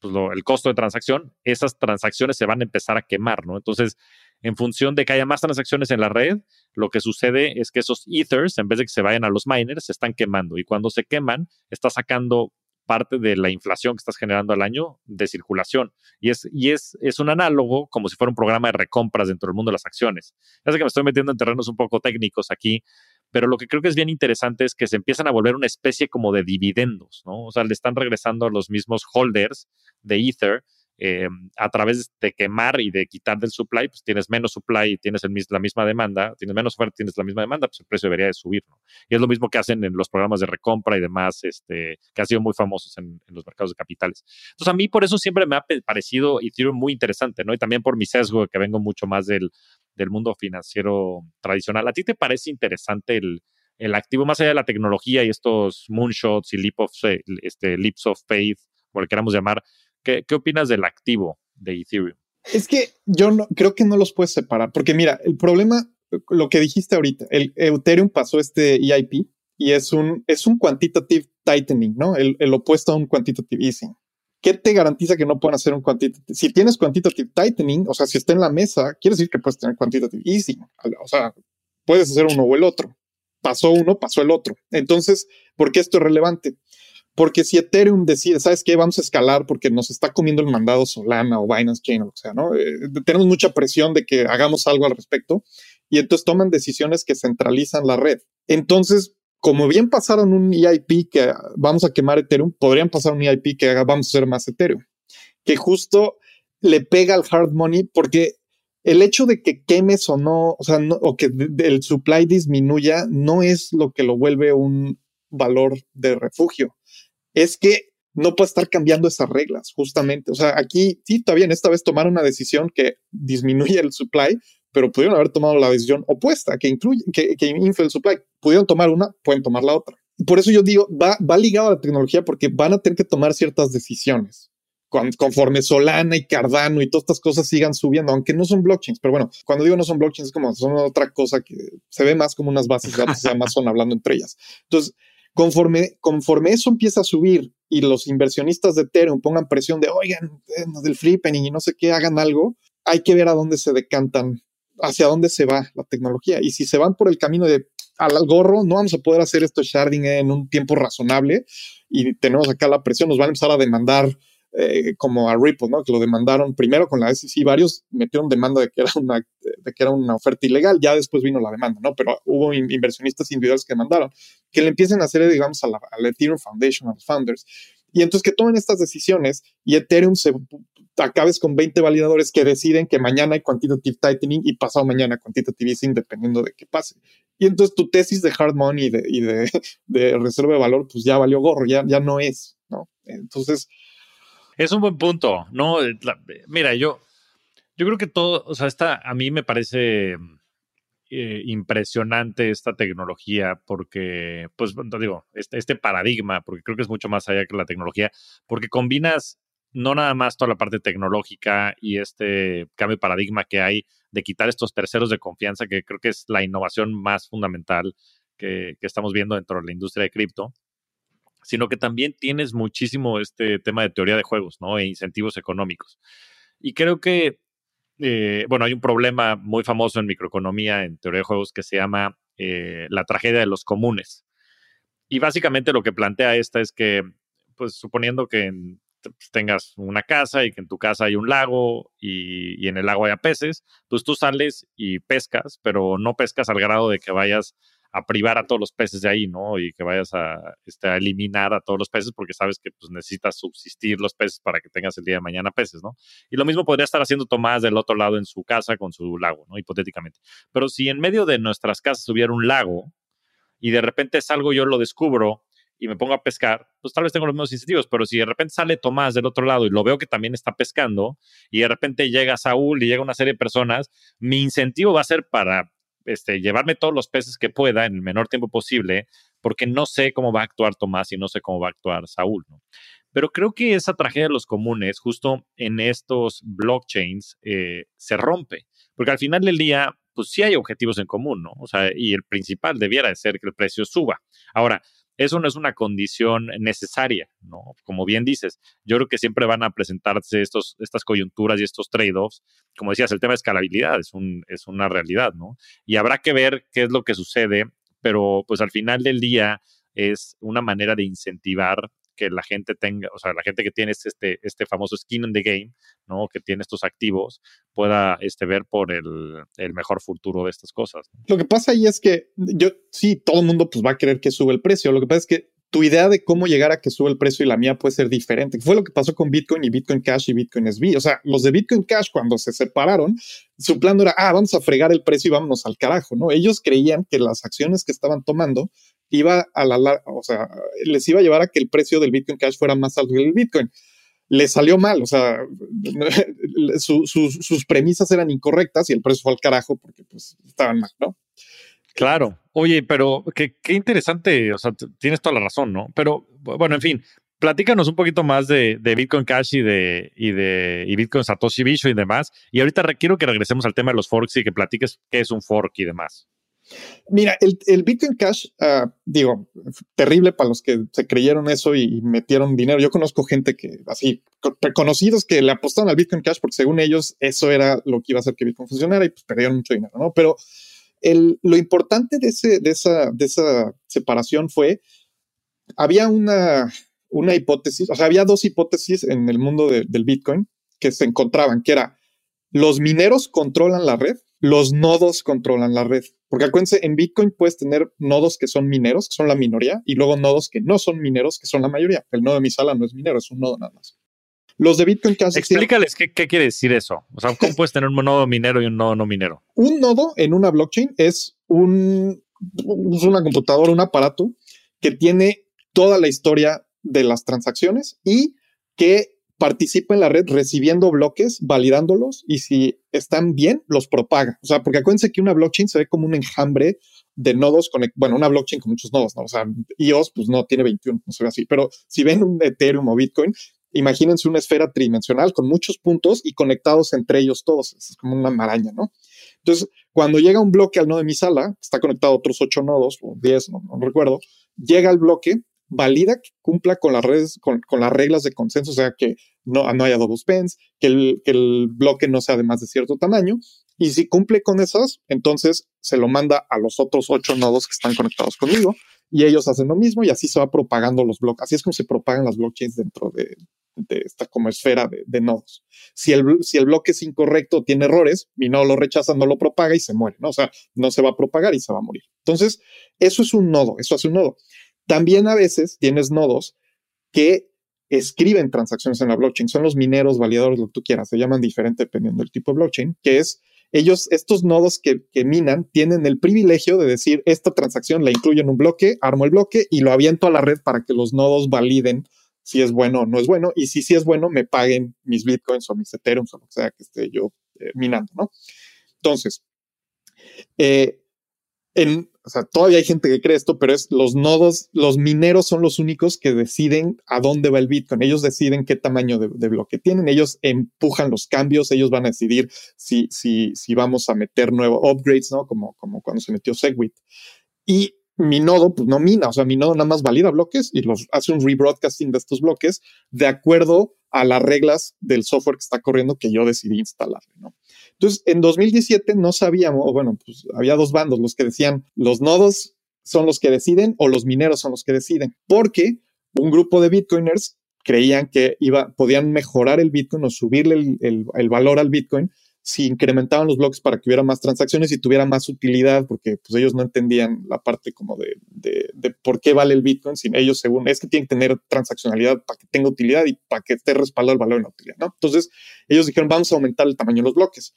pues el costo de transacción, esas transacciones se van a empezar a quemar, ¿no? Entonces, en función de que haya más transacciones en la red, lo que sucede es que esos ethers, en vez de que se vayan a los miners, se están quemando. Y cuando se queman, está sacando parte de la inflación que estás generando al año de circulación. Y es, y es, es un análogo como si fuera un programa de recompras dentro del mundo de las acciones. Ya sé que me estoy metiendo en terrenos un poco técnicos aquí, pero lo que creo que es bien interesante es que se empiezan a volver una especie como de dividendos, ¿no? O sea, le están regresando a los mismos holders de Ether eh, a través de quemar y de quitar del supply, pues tienes menos supply y tienes el, la misma demanda, tienes menos oferta, tienes la misma demanda, pues el precio debería de subir, ¿no? Y es lo mismo que hacen en los programas de recompra y demás, este, que han sido muy famosos en, los mercados de capitales. Entonces, a mí por eso siempre me ha parecido Ethereum muy interesante, ¿no? Y también por mi sesgo, que vengo mucho más del, del mundo financiero tradicional. ¿A ti te parece interesante el, el activo más allá de la tecnología y estos moonshots y leap of, este, leaps of faith, como le queramos llamar? ¿Qué, opinas del activo de Ethereum? Es que yo no, creo que no los puedes separar, porque mira, el problema, lo que dijiste ahorita, el Ethereum pasó este EIP y es un, es un quantitative tightening, ¿no? El, opuesto a un quantitative easing. ¿Qué te garantiza que no puedan hacer un quantitative? Si tienes quantitative tightening, o sea, si está en la mesa, quiere decir que puedes tener quantitative easing. O sea, puedes hacer uno o el otro. Pasó uno, pasó el otro. Entonces, ¿por qué esto es relevante? Porque si Ethereum decide, ¿sabes qué? Vamos a escalar porque nos está comiendo el mandado Solana o Binance Chain o lo que sea, ¿no? Eh, tenemos mucha presión de que hagamos algo al respecto y entonces toman decisiones que centralizan la red. Entonces, como bien pasaron un EIP que vamos a quemar Ethereum, podrían pasar un EIP que haga, vamos a hacer más Ethereum, que justo le pega al hard money porque el hecho de que quemes o no, o sea, o que el supply disminuya, no es lo que lo vuelve un valor de refugio es que no puede estar cambiando esas reglas, justamente. O sea, aquí sí, está bien, esta vez tomaron una decisión que disminuye el supply, pero pudieron haber tomado la decisión opuesta, que incluye, que, que infle el supply. Pudieron tomar una, pueden tomar la otra. Por eso yo digo, va, va ligado a la tecnología porque van a tener que tomar ciertas decisiones conforme Solana y Cardano y todas estas cosas sigan subiendo, aunque no son blockchains. Pero bueno, cuando digo no son blockchains, es como son otra cosa que se ve más como unas bases de datos de Amazon hablando entre ellas. Entonces, Conforme, conforme eso empieza a subir y los inversionistas de Ethereum pongan presión de, oigan, eh, del flipping y no sé qué, hagan algo, hay que ver a dónde se decantan, hacia dónde se va la tecnología. Y si se van por el camino de al gorro, no vamos a poder hacer esto sharding en un tiempo razonable y tenemos acá la presión, nos van a empezar a demandar eh, como a Ripple, ¿no? Que lo demandaron primero con la SEC, varios metieron demanda de que era una, de que era una oferta ilegal, ya después vino la demanda, ¿no? Pero hubo inversionistas individuales que demandaron, que le empiecen a hacer, digamos, a la, Ethereum Foundation, a los founders, y entonces que tomen estas decisiones y Ethereum se acabes con 20 validadores que deciden que mañana hay quantitative tightening y pasado mañana quantitative easing dependiendo de qué pase. Y entonces tu tesis de hard money y de, y de, [laughs] de reserva de valor pues ya valió gorro, ya, ya no es, ¿no? Entonces, es un buen punto, ¿no? mira, yo, Yo creo que todo, o sea, esta, a mí me parece eh, impresionante esta tecnología porque, pues, digo, este, este paradigma, porque creo que es mucho más allá que la tecnología, porque combinas no nada más toda la parte tecnológica y este cambio de paradigma que hay de quitar estos terceros de confianza, que creo que es la innovación más fundamental que, estamos viendo dentro de la industria de cripto, sino que también tienes muchísimo este tema de teoría de juegos, ¿no? E incentivos económicos. Y creo que, eh, bueno, hay un problema muy famoso en microeconomía, en teoría de juegos, que se llama eh, la tragedia de los comunes. Y básicamente lo que plantea esta es que, pues suponiendo que pues, tengas una casa y que en tu casa hay un lago y, en el lago haya peces, pues tú sales y pescas, pero no pescas al grado de que vayas a privar a todos los peces de ahí, ¿no? Y que vayas a, este, a eliminar a todos los peces porque sabes que pues, necesitas subsistir los peces para que tengas el día de mañana peces, ¿no? Y lo mismo podría estar haciendo Tomás del otro lado en su casa con su lago, ¿no? Hipotéticamente. Pero si en medio de nuestras casas hubiera un lago y de repente salgo yo lo descubro y me pongo a pescar, pues tal vez tengo los mismos incentivos, pero si de repente sale Tomás del otro lado y lo veo que también está pescando y de repente llega Saúl y llega una serie de personas, mi incentivo va a ser para este, llevarme todos los peces que pueda en el menor tiempo posible, porque no sé cómo va a actuar Tomás y no sé cómo va a actuar Saúl, ¿no? Pero creo que esa tragedia de los comunes, justo en estos blockchains, eh, se rompe, porque al final del día, pues sí hay objetivos en común, ¿no? O sea, y el principal debiera de ser que el precio suba. Ahora, eso no es una condición necesaria, ¿no? Como bien dices, yo creo que siempre van a presentarse estos, estas coyunturas y estos trade-offs. Como decías, el tema de escalabilidad es, es una realidad, ¿no? Y habrá que ver qué es lo que sucede, pero pues al final del día es una manera de incentivar que la gente tenga, o sea, la gente que tiene este, este famoso skin in the game, ¿no? Que tiene estos activos, pueda este, ver por el, el mejor futuro de estas cosas. Lo que pasa ahí es que yo, sí, todo el mundo pues va a querer que sube el precio. Lo que pasa es que tu idea de cómo llegar a que sube el precio y la mía puede ser diferente. Fue lo que pasó con Bitcoin y Bitcoin Cash y Bitcoin SB. O sea, los de Bitcoin Cash cuando se separaron, su plan era, ah, vamos a fregar el precio y vámonos al carajo, ¿no? Ellos creían que las acciones que estaban tomando iba a la, o sea, les iba a llevar a que el precio del Bitcoin Cash fuera más alto que el Bitcoin. Le salió mal, o sea, [laughs] sus premisas eran incorrectas y el precio fue al carajo porque pues estaban mal, ¿no? Claro. Oye, pero qué, qué interesante, o sea, tienes toda la razón, ¿no? Pero bueno, en fin, platícanos un poquito más de, de, Bitcoin Cash y de, y de y Bitcoin Satoshi Bicho y demás. Y ahorita quiero que regresemos al tema de los forks y que platiques qué es un fork y demás. Mira, el, Bitcoin Cash, ah, digo, terrible para los que se creyeron eso y, metieron dinero. Yo conozco gente que, así, conocidos que le apostaron al Bitcoin Cash porque según ellos eso era lo que iba a hacer que Bitcoin funcionara y pues perdieron mucho dinero, ¿no? Pero lo importante de, ese, de, esa, de esa separación fue, había una, una hipótesis, o sea, había dos hipótesis en el mundo del Bitcoin que se encontraban, que era, los mineros controlan la red, los nodos controlan la red. Porque acuérdense, en Bitcoin puedes tener nodos que son mineros, que son la minoría, y luego nodos que no son mineros, que son la mayoría. El nodo de mi sala no es minero, es un nodo nada más. Los de Bitcoin Cash. Explícales qué, quiere decir eso. O sea, ¿cómo puedes tener un nodo minero y un nodo no minero? Un nodo en una blockchain es un, es una computadora, un aparato que tiene toda la historia de las transacciones y que participa en la red recibiendo bloques, validándolos y si están bien, los propaga. O sea, porque acuérdense que una blockchain se ve como un enjambre de nodos, con, bueno, una blockchain con muchos nodos, ¿no? O sea, IOS pues no tiene 21, no se ve así, pero si ven un Ethereum o Bitcoin, imagínense una esfera tridimensional con muchos puntos y conectados entre ellos todos. Es como una maraña, ¿no? Entonces, cuando llega un bloque al nodo de mi sala, está conectado a otros ocho nodos o diez, no, no recuerdo, llega el bloque, valida que cumpla con las redes, con, las reglas de consenso, o sea, que no, no haya double spends, que el, que el bloque no sea de más de cierto tamaño. Y si cumple con esas, entonces se lo manda a los otros ocho nodos que están conectados conmigo y ellos hacen lo mismo y así se va propagando los bloques. Así es como se propagan las blockchains dentro de, esta como esfera de, nodos. Si el, si el bloque es incorrecto, tiene errores, mi nodo lo rechaza, no lo propaga y se muere, ¿no? O sea, no se va a propagar y se va a morir. Entonces, eso es un nodo, eso hace un nodo. También a veces tienes nodos que escriben transacciones en la blockchain. Son los mineros, validadores, lo que tú quieras. Se llaman diferente dependiendo del tipo de blockchain, que es ellos, estos nodos que, minan, tienen el privilegio de decir, esta transacción la incluyo en un bloque, armo el bloque y lo aviento a la red para que los nodos validen si es bueno o no es bueno. Y si sí es bueno, me paguen mis bitcoins o mis ethereum o lo que sea que esté yo eh, minando, ¿no? Entonces, eh, o sea, todavía hay gente que cree esto, pero es los nodos, los mineros son los únicos que deciden a dónde va el Bitcoin. Ellos deciden qué tamaño de, bloque tienen, ellos empujan los cambios, ellos van a decidir si, si, si vamos a meter nuevos upgrades, ¿no? Como, como cuando se metió Segwit. Y mi nodo, pues no mina, o sea, mi nodo nada más valida bloques y los hace un rebroadcasting de estos bloques de acuerdo a las reglas del software que está corriendo que yo decidí instalar, ¿no? Entonces, en 2017 no sabíamos, o bueno, pues había dos bandos, los que decían los nodos son los que deciden o los mineros son los que deciden, porque un grupo de bitcoiners creían que iba, podían mejorar el Bitcoin o subirle el, el valor al Bitcoin si incrementaban los bloques para que hubiera más transacciones y tuviera más utilidad, porque pues ellos no entendían la parte como de, de, por qué vale el Bitcoin, sin ellos según es que tienen que tener transaccionalidad para que tenga utilidad y para que esté respaldado el valor en la utilidad, ¿no? Entonces ellos dijeron, vamos a aumentar el tamaño de los bloques.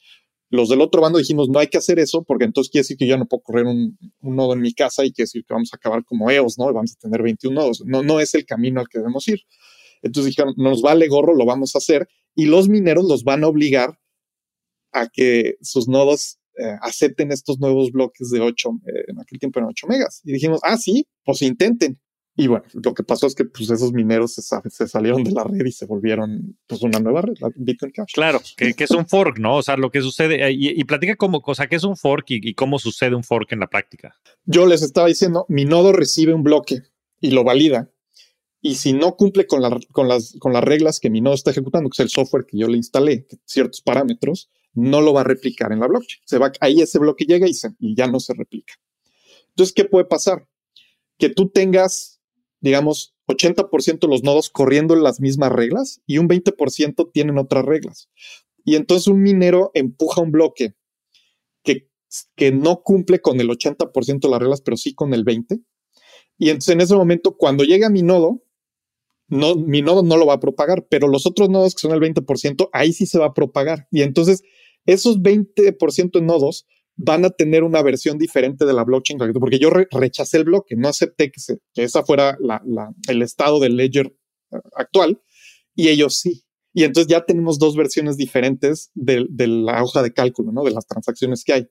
Los del otro bando dijimos, no hay que hacer eso, porque entonces quiere decir que yo no puedo correr un, nodo en mi casa y quiere decir que vamos a acabar como EOS, ¿no? Y vamos a tener 21 nodos. No, no es el camino al que debemos ir. Entonces dijeron, nos vale gorro, lo vamos a hacer. Y los mineros los van a obligar a que sus nodos eh, acepten estos nuevos bloques de 8, eh, en aquel tiempo eran 8 megas. Y dijimos, ah, sí, pues intenten. Y bueno, lo que pasó es que pues, esos mineros se, salieron de la red y se volvieron pues, una nueva red, la Bitcoin Cash. Claro, que, es un fork, ¿no? O sea, lo que sucede, eh, y, platica cómo, o sea, qué es un fork y, cómo sucede un fork en la práctica. Yo les estaba diciendo, mi nodo recibe un bloque y lo valida. Y si no cumple con, con, las, con las reglas que mi nodo está ejecutando, que es el software que yo le instalé, ciertos parámetros, no lo va a replicar en la blockchain. Se va, ahí ese bloque llega y, se, y ya no se replica. Entonces, ¿qué puede pasar? Que tú tengas, digamos, 80% de los nodos corriendo las mismas reglas y un 20% tienen otras reglas. Y entonces un minero empuja un bloque que, que no cumple con el 80% de las reglas, pero sí con el 20%. Y entonces en ese momento, cuando llega mi nodo, no, mi nodo no lo va a propagar, pero los otros nodos que son el 20%, ahí sí se va a propagar. Y entonces esos 20% de nodos van a tener una versión diferente de la blockchain, porque yo rechacé el bloque, no acepté que, se, esa fuera el estado del ledger eh, actual, y ellos sí. Y entonces ya tenemos dos versiones diferentes de, la hoja de cálculo, ¿no? De las transacciones que hay.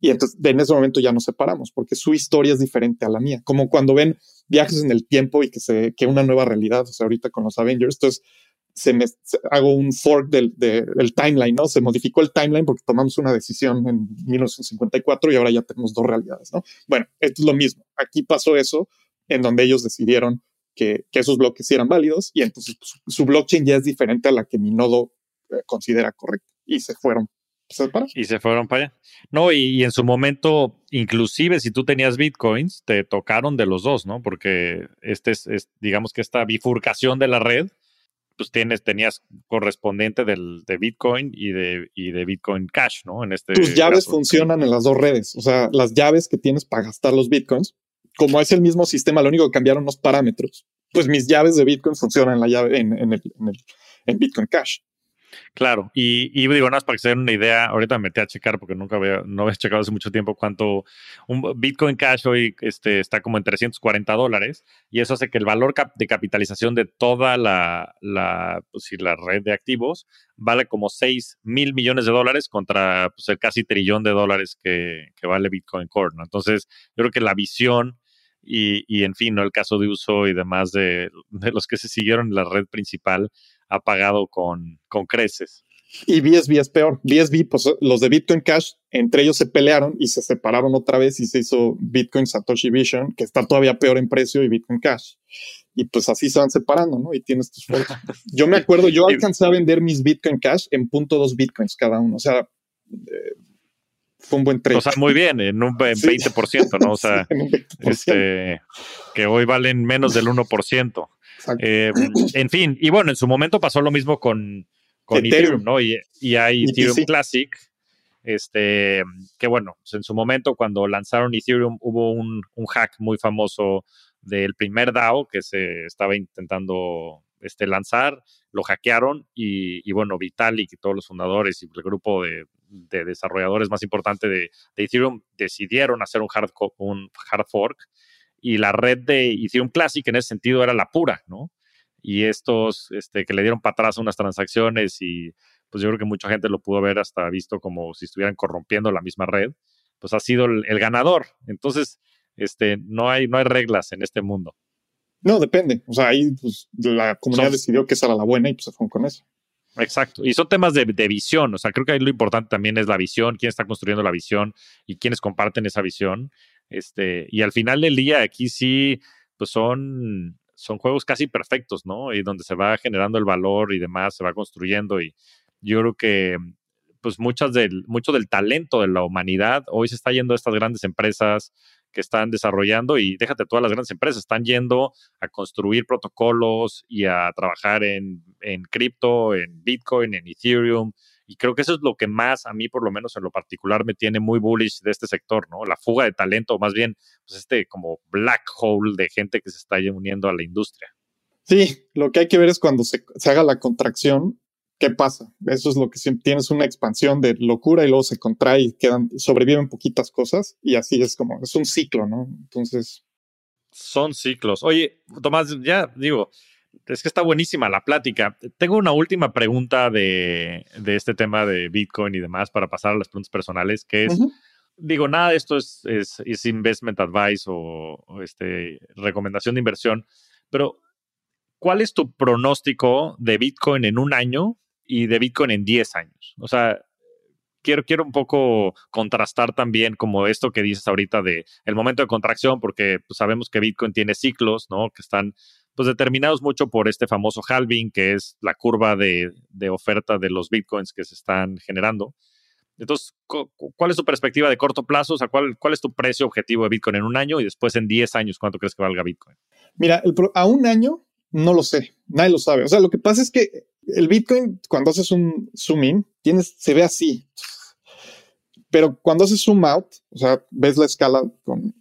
Y entonces en ese momento ya nos separamos, porque su historia es diferente a la mía. Como cuando ven viajes en el tiempo y que se que una nueva realidad, o sea, ahorita con los Avengers. Entonces, se me hago un fork del, timeline, ¿no? Se modificó el timeline porque tomamos una decisión en 1954 y ahora ya tenemos dos realidades, ¿no? Bueno, esto es lo mismo. Aquí pasó eso en donde ellos decidieron que, esos bloques eran válidos y entonces pues, su, blockchain ya es diferente a la que mi nodo eh, considera correcta y se fueron. Y se fueron para allá. No, y, en su momento, inclusive si tú tenías bitcoins, te tocaron de los dos, ¿no? Porque este es, es digamos que esta bifurcación de la red, pues tienes, tenías correspondiente del, de Bitcoin y de, y de Bitcoin Cash, ¿no? En este Tus llaves funcionan en las dos redes, o sea, las llaves que tienes para gastar los Bitcoins, como es el mismo sistema, lo único que cambiaron los parámetros, pues mis llaves de Bitcoin funcionan en la llave, en, en, el, en, el, en Bitcoin Cash. Claro, y, digo, nada más para que se den una idea, ahorita me metí a checar porque nunca había, no había checado hace mucho tiempo cuánto un Bitcoin Cash hoy este, está como en 340 dólares y eso hace que el valor de capitalización de toda la, la, pues, la red de activos vale como 6 mil millones de dólares contra pues, el casi trillón de dólares que, que vale Bitcoin Core, ¿no? Entonces, yo creo que la visión y, y en fin, ¿no? el caso de uso y demás de, de los que se siguieron en la red principal, ha pagado con, con creces. Y BSB es peor. BSB, pues los de Bitcoin Cash, entre ellos se pelearon y se separaron otra vez y se hizo Bitcoin Satoshi Vision, que está todavía peor en precio, y Bitcoin Cash. Y pues así se van separando, ¿no? Y tienes tus fotos. [laughs] Yo me acuerdo, yo alcancé a vender mis Bitcoin Cash en punto dos Bitcoins cada uno. O sea, eh, fue un buen trade. O sea, muy bien, en un 20%, ¿no? O [laughs] sea, este, que hoy valen menos del 1%. Eh, [clears throat] en fin, y bueno, en su momento pasó lo mismo con, con Ethereum. ¿no? Y, hay Ethereum Classic, este, que bueno, pues en su momento cuando lanzaron Ethereum hubo un, hack muy famoso del primer DAO que se estaba intentando este, lanzar, lo hackearon y, bueno, Vitalik y todos los fundadores y el grupo de, desarrolladores más importante de, Ethereum decidieron hacer un hard, un hard fork y la red de Ethereum Classic en ese sentido era la pura, ¿no? Y estos este, que le dieron para atrás unas transacciones y pues yo creo que mucha gente lo pudo haber hasta visto como si estuvieran corrompiendo la misma red, pues ha sido el, ganador. Entonces, este, no hay, no hay reglas en este mundo. No, depende. O sea, ahí pues, la comunidad decidió que esa era la buena y pues se fueron con eso. Exacto. Y son temas de, visión. O sea, creo que ahí lo importante también es la visión, quién está construyendo la visión y quiénes comparten esa visión. Este, y al final del día, aquí sí, pues son, son juegos casi perfectos, ¿no? Y donde se va generando el valor y demás, se va construyendo. Y yo creo que pues muchas del, mucho del talento de la humanidad hoy se está yendo a estas grandes empresas que están desarrollando y déjate todas las grandes empresas, están yendo a construir protocolos y a trabajar en, en cripto, en Bitcoin, en Ethereum. Y creo que eso es lo que más a mí, por lo menos en lo particular, me tiene muy bullish de este sector, ¿no? La fuga de talento, más bien, pues este como black hole de gente que se está uniendo a la industria. Sí, lo que hay que ver es cuando se, se haga la contracción, ¿qué pasa? Eso es lo que siempre tienes una expansión de locura y luego se contrae y quedan, sobreviven poquitas cosas y así es como, es un ciclo, ¿no? Entonces. Son ciclos. Oye, Tomás, ya digo, es que está buenísima la plática. Tengo una última pregunta de, de este tema de Bitcoin y demás para pasar a las preguntas personales, que es, digo, nada de esto es, es, investment advice o, o, este, recomendación de inversión, pero ¿cuál es tu pronóstico de Bitcoin en un año y de Bitcoin en 10 años. O sea, quiero, quiero un poco contrastar también como esto que dices ahorita de el momento de contracción, porque pues, sabemos que Bitcoin tiene ciclos, ¿no? Que están pues determinados mucho por este famoso halving, que es la curva de, oferta de los Bitcoins que se están generando. Entonces, ¿cuál es tu perspectiva de corto plazo? O sea, ¿cuál, ¿cuál es tu precio objetivo de Bitcoin en un año y después en 10 años cuánto crees que valga Bitcoin? Mira, a un año no lo sé, nadie lo sabe. O sea, lo que pasa es que el Bitcoin, cuando haces un zoom in, tienes, se ve así. Pero cuando haces zoom out, o sea, ves la escala con,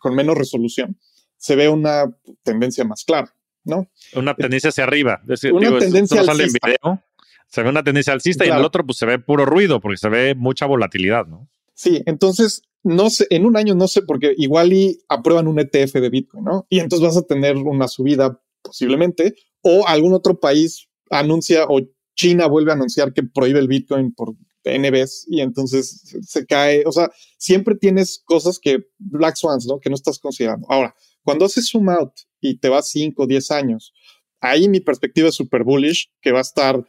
con, menos resolución, se ve una tendencia más clara, ¿no? Una tendencia hacia arriba. una tendencia alcista. video, se ve una tendencia alcista y en el otro pues se ve puro ruido porque se ve mucha volatilidad, ¿no? Sí, entonces no sé, en un año no sé, porque igual y aprueban un ETF de Bitcoin, ¿no? Y entonces vas a tener una subida posiblemente, o algún otro país anuncia o China vuelve a anunciar que prohíbe el Bitcoin por NBs y entonces se cae. O sea, siempre tienes cosas que Black Swans, ¿no? Que no estás considerando. Ahora, cuando haces zoom out y te vas 5 o 10 años, ahí mi perspectiva es super bullish, que va a estar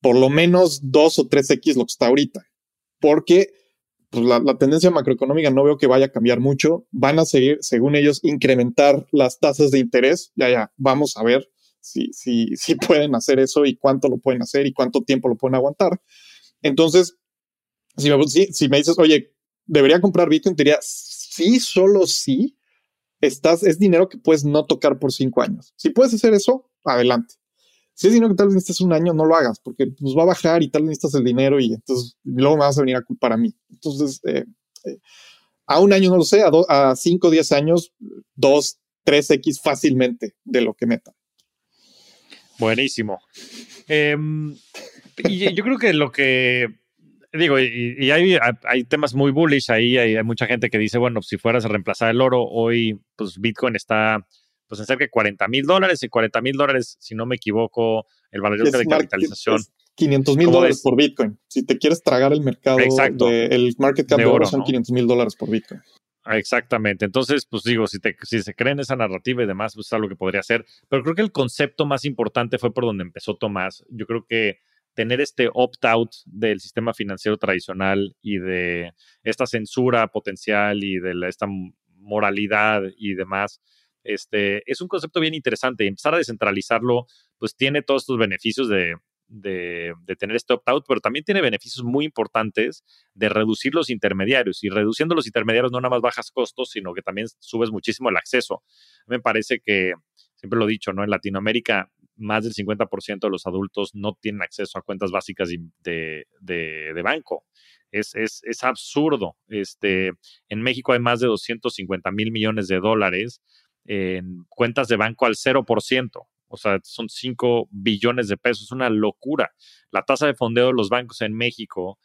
por lo menos 2 o 3x lo que está ahorita. Porque pues, la, la, tendencia macroeconómica no veo que vaya a cambiar mucho. Van a seguir, según ellos, incrementar las tasas de interés. Ya, ya, vamos a ver si, si, si [laughs] pueden hacer eso y cuánto lo pueden hacer y cuánto tiempo lo pueden aguantar. Entonces, si me, si, me dices, oye, debería comprar Bitcoin, te diría, sí, solo sí. Estás, es dinero que puedes no tocar por cinco años. Si puedes hacer eso, adelante. Si es dinero que tal vez necesitas un año, no lo hagas, porque pues va a bajar y tal vez necesitas el dinero y entonces luego me vas a venir a culpar a mí. Entonces, eh, eh, a un año no lo sé, a, cinco diez años, dos, tres X fácilmente de lo que meta. Buenísimo. Em, y yo creo que lo que digo, y, hay, hay, temas muy bullish ahí, hay, mucha gente que dice, bueno, si fueras a reemplazar el oro, hoy pues Bitcoin está pues en cerca de 40 mil dólares y 40 mil dólares, si no me equivoco, el valor de capitalización. 500 mil dólares por Bitcoin. Si te quieres tragar el mercado, el market cap de, oro, son 500 mil dólares por Bitcoin. Exactamente. Entonces, pues digo, si, te, si se creen esa narrativa y demás, pues es algo que podría ser. Pero creo que el concepto más importante fue por donde empezó Tomás. Yo creo que tener este opt-out del sistema financiero tradicional y de esta censura potencial y de esta moralidad y demás, este, es un concepto bien interesante. Empezar a descentralizarlo, pues tiene todos estos beneficios de, de, tener este opt-out, pero también tiene beneficios muy importantes de reducir los intermediarios. Y reduciendo los intermediarios no nada más bajas costos, sino que también subes muchísimo el acceso. Me parece que, siempre lo he dicho, ¿no? En Latinoamérica, más del 50% de los adultos no tienen acceso a cuentas básicas de, de, banco. Es, es, es, absurdo. Este, en México hay más de 250 mil millones de dólares en cuentas de banco al 0%. O sea, son 5 billones de pesos, es una locura. La tasa de fondeo de los bancos en México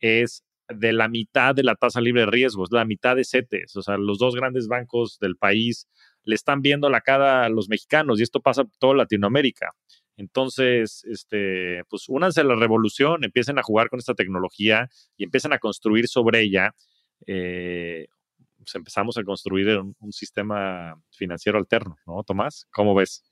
es de la mitad de la tasa libre de riesgos, la mitad de CETES. O sea, los dos grandes bancos del país le están viendo la cara a los mexicanos y esto pasa por toda Latinoamérica. Entonces, este, pues únanse a la revolución, empiecen a jugar con esta tecnología y empiecen a construir sobre ella. Eh, pues empezamos a construir un, un, sistema financiero alterno, ¿no, Tomás? ¿Cómo ves?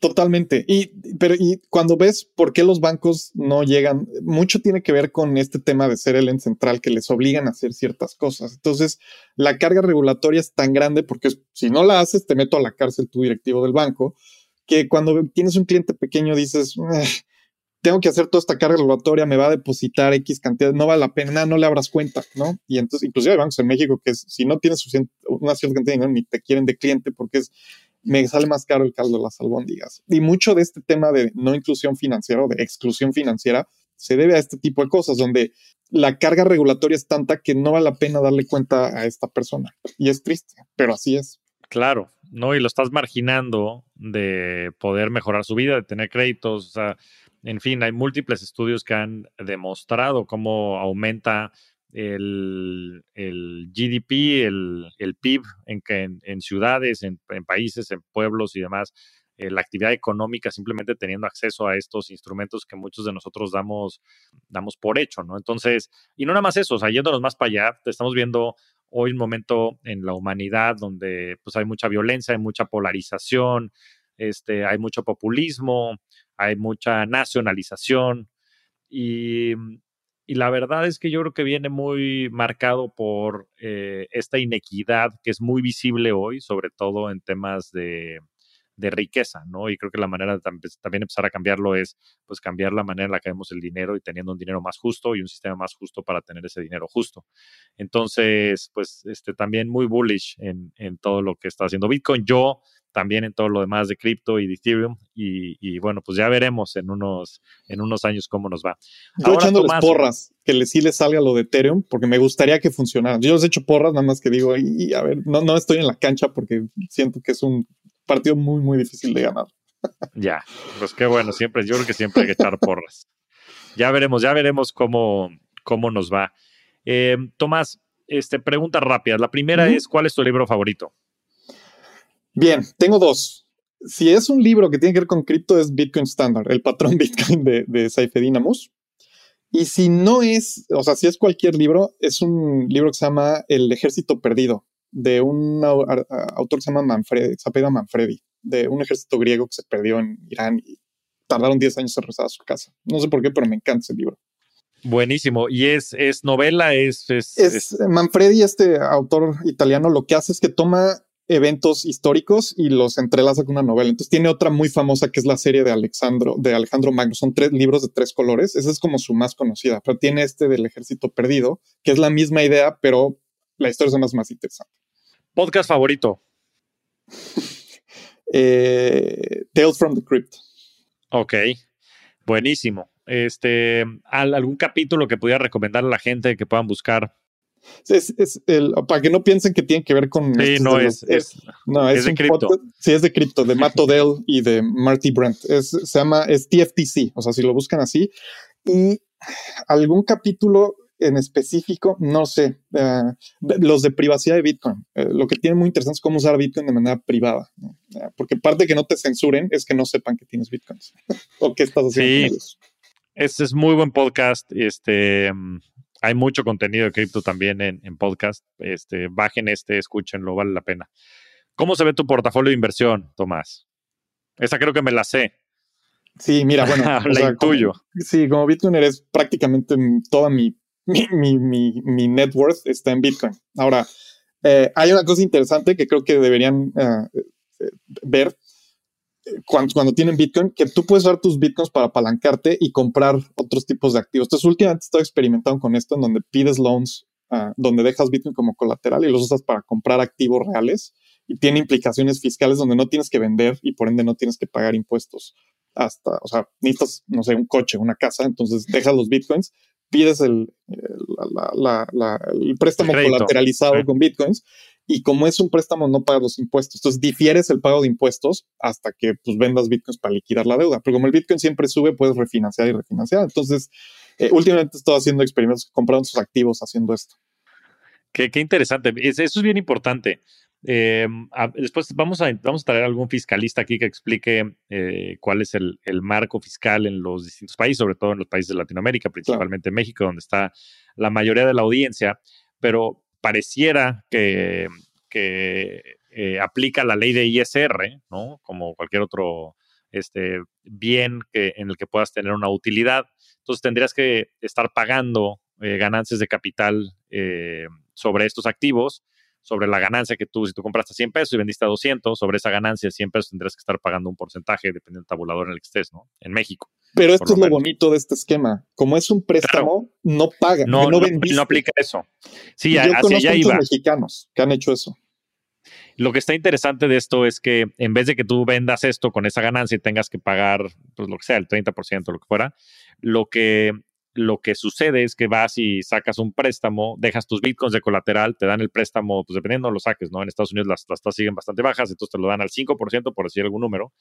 Totalmente. Y, pero, y cuando ves por qué los bancos no llegan, mucho tiene que ver con este tema de ser el ente central que les obligan a hacer ciertas cosas. Entonces, la carga regulatoria es tan grande porque si no la haces, te meto a la cárcel tu directivo del banco que cuando tienes un cliente pequeño dices, tengo que hacer toda esta carga regulatoria, me va a depositar X cantidad, no vale la pena, no le abras cuenta, ¿no? Y entonces, inclusive hay bancos en México que si no tienes suficiente, una cierta cantidad ni te quieren de cliente porque es, me sale más caro el caldo de las albóndigas. Y mucho de este tema de no inclusión financiera o de exclusión financiera se debe a este tipo de cosas, donde la carga regulatoria es tanta que no vale la pena darle cuenta a esta persona. Y es triste, pero así es. Claro, ¿no? Y lo estás marginando de poder mejorar su vida, de tener créditos, o sea, en fin, hay múltiples estudios que han demostrado cómo aumenta el, GDP, el, PIB en, en, ciudades, en, países, en pueblos y demás, eh, la actividad económica simplemente teniendo acceso a estos instrumentos que muchos de nosotros damos, damos por hecho, ¿no? Entonces, y no nada más eso, o sea, yéndonos más para allá, estamos viendo hoy un momento en la humanidad donde pues hay mucha violencia, hay mucha polarización, este, hay mucho populismo, hay mucha nacionalización y, y, la verdad es que yo creo que viene muy marcado por eh, esta inequidad que es muy visible hoy, sobre todo en temas de, de riqueza, ¿no? Y creo que la manera de también empezar a cambiarlo es, pues, cambiar la manera en la que vemos el dinero y teniendo un dinero más justo y un sistema más justo para tener ese dinero justo. Entonces, pues, este, también muy bullish en, en todo lo que está haciendo Bitcoin. Yo también en todo lo demás de cripto y de Ethereum. Y, bueno, pues ya veremos en unos, en unos años cómo nos va. Yo echándoles porras, que le, sí les salga lo de Ethereum, porque me gustaría que funcionara. Yo les he hecho porras, nada más que digo, y, a ver, no, no estoy en la cancha porque siento que es un partido muy, muy difícil de ganar. Ya, pues qué bueno, siempre, yo creo que siempre hay que echar porras. Ya veremos, ya veremos cómo, cómo nos va. Eh, Tomás, este, pregunta rápida. La primera es, ¿cuál es tu libro favorito? Bien, tengo dos. Si es un libro que tiene que ver con cripto, es Bitcoin Standard, el patrón [laughs] Bitcoin de, de Saifedean Y si no es, o sea, si es cualquier libro, es un libro que se llama El Ejército Perdido, de un autor que se llama Manfredi, se Manfredi, de un ejército griego que se perdió en Irán y tardaron 10 años en regresar a su casa. No sé por qué, pero me encanta ese libro. Buenísimo. ¿Y es, es novela? Es, es, es, Manfredi, este autor italiano, lo que hace es que toma eventos históricos y los entrelaza con una novela. Entonces tiene otra muy famosa que es la serie de Alexandro, de Alejandro Magno. Son tres libros de tres colores. Esa es como su más conocida, pero tiene este del ejército perdido, que es la misma idea, pero la historia es más, más interesante. Podcast favorito. [laughs] eh, Tales from the Crypt. Ok, buenísimo. Este, ¿algún capítulo que pudiera recomendar a la gente que puedan buscar? Es, el, para que no piensen que tiene que ver con. Sí, no es, es, No, es, de cripto. Sí, es de cripto, de Matt Odell y de Marty Brent. Es, se llama, es TFTC, o sea, si lo buscan así. Y algún capítulo en específico, no sé, eh, los de privacidad de Bitcoin. Eh, lo que tiene muy interesante es cómo usar Bitcoin de manera privada, porque parte de que no te censuren es que no sepan que tienes Bitcoins [laughs] o qué estás haciendo. Sí, este es muy buen podcast. Este, mm, hay mucho contenido de cripto también en, en, podcast. Este, bajen este, escúchenlo, vale la pena. ¿Cómo se ve tu portafolio de inversión, Tomás? Esa creo que me la sé. Sí, mira, bueno, [laughs] la intuyo. sí, como Bitcoiner es prácticamente toda mi mi, mi, mi, net worth está en Bitcoin. Ahora, eh, hay una cosa interesante que creo que deberían eh, eh, ver cuando, cuando, tienen Bitcoin, que tú puedes usar tus Bitcoins para apalancarte y comprar otros tipos de activos. Entonces, últimamente estoy experimentando con esto, en donde pides loans, ah, donde dejas Bitcoin como colateral y los usas para comprar activos reales y tiene implicaciones fiscales donde no tienes que vender y por ende no tienes que pagar impuestos hasta, o sea, necesitas, no sé, un coche, una casa, entonces dejas los bitcoins, pides el, el préstamo colateralizado con bitcoins y como es un préstamo no pagas los impuestos. Entonces difieres el pago de impuestos hasta que pues vendas bitcoins para liquidar la deuda. Pero como el bitcoin siempre sube, puedes refinanciar y refinanciar. Entonces, eh, últimamente estoy haciendo experimentos, comprando sus activos haciendo esto. Qué, qué interesante. Eso es bien importante. Em, después vamos a, vamos a traer algún fiscalista aquí que explique eh, cuál es el, marco fiscal en los distintos países, sobre todo en los países de Latinoamérica, principalmente México, donde está la mayoría de la audiencia, pero pareciera que, eh, aplica la ley de ISR, ¿no? Como cualquier otro este, bien que, en el que puedas tener una utilidad. Entonces tendrías que estar pagando eh, ganancias de capital sobre estos activos sobre la ganancia que tú, si tú compraste 100 pesos y vendiste a 200, sobre esa ganancia de 100 pesos tendrás que estar pagando un porcentaje dependiendo del tabulador en el que estés, ¿no? En México. Pero esto es lo bonito de este esquema. Como es un préstamo, no paga. No, no, no, aplica eso. Sí, Yo hacia allá iba. mexicanos que han hecho eso. Lo que está interesante de esto es que en vez de que tú vendas esto con esa ganancia y tengas que pagar, pues lo que sea, el 30%, lo que fuera, lo que lo que sucede es que vas y sacas un préstamo, dejas tus bitcoins de colateral, te dan el préstamo, pues dependiendo lo saques, ¿no? En Estados Unidos las, tasas siguen bastante bajas, entonces te lo dan al 5% por decir algún número,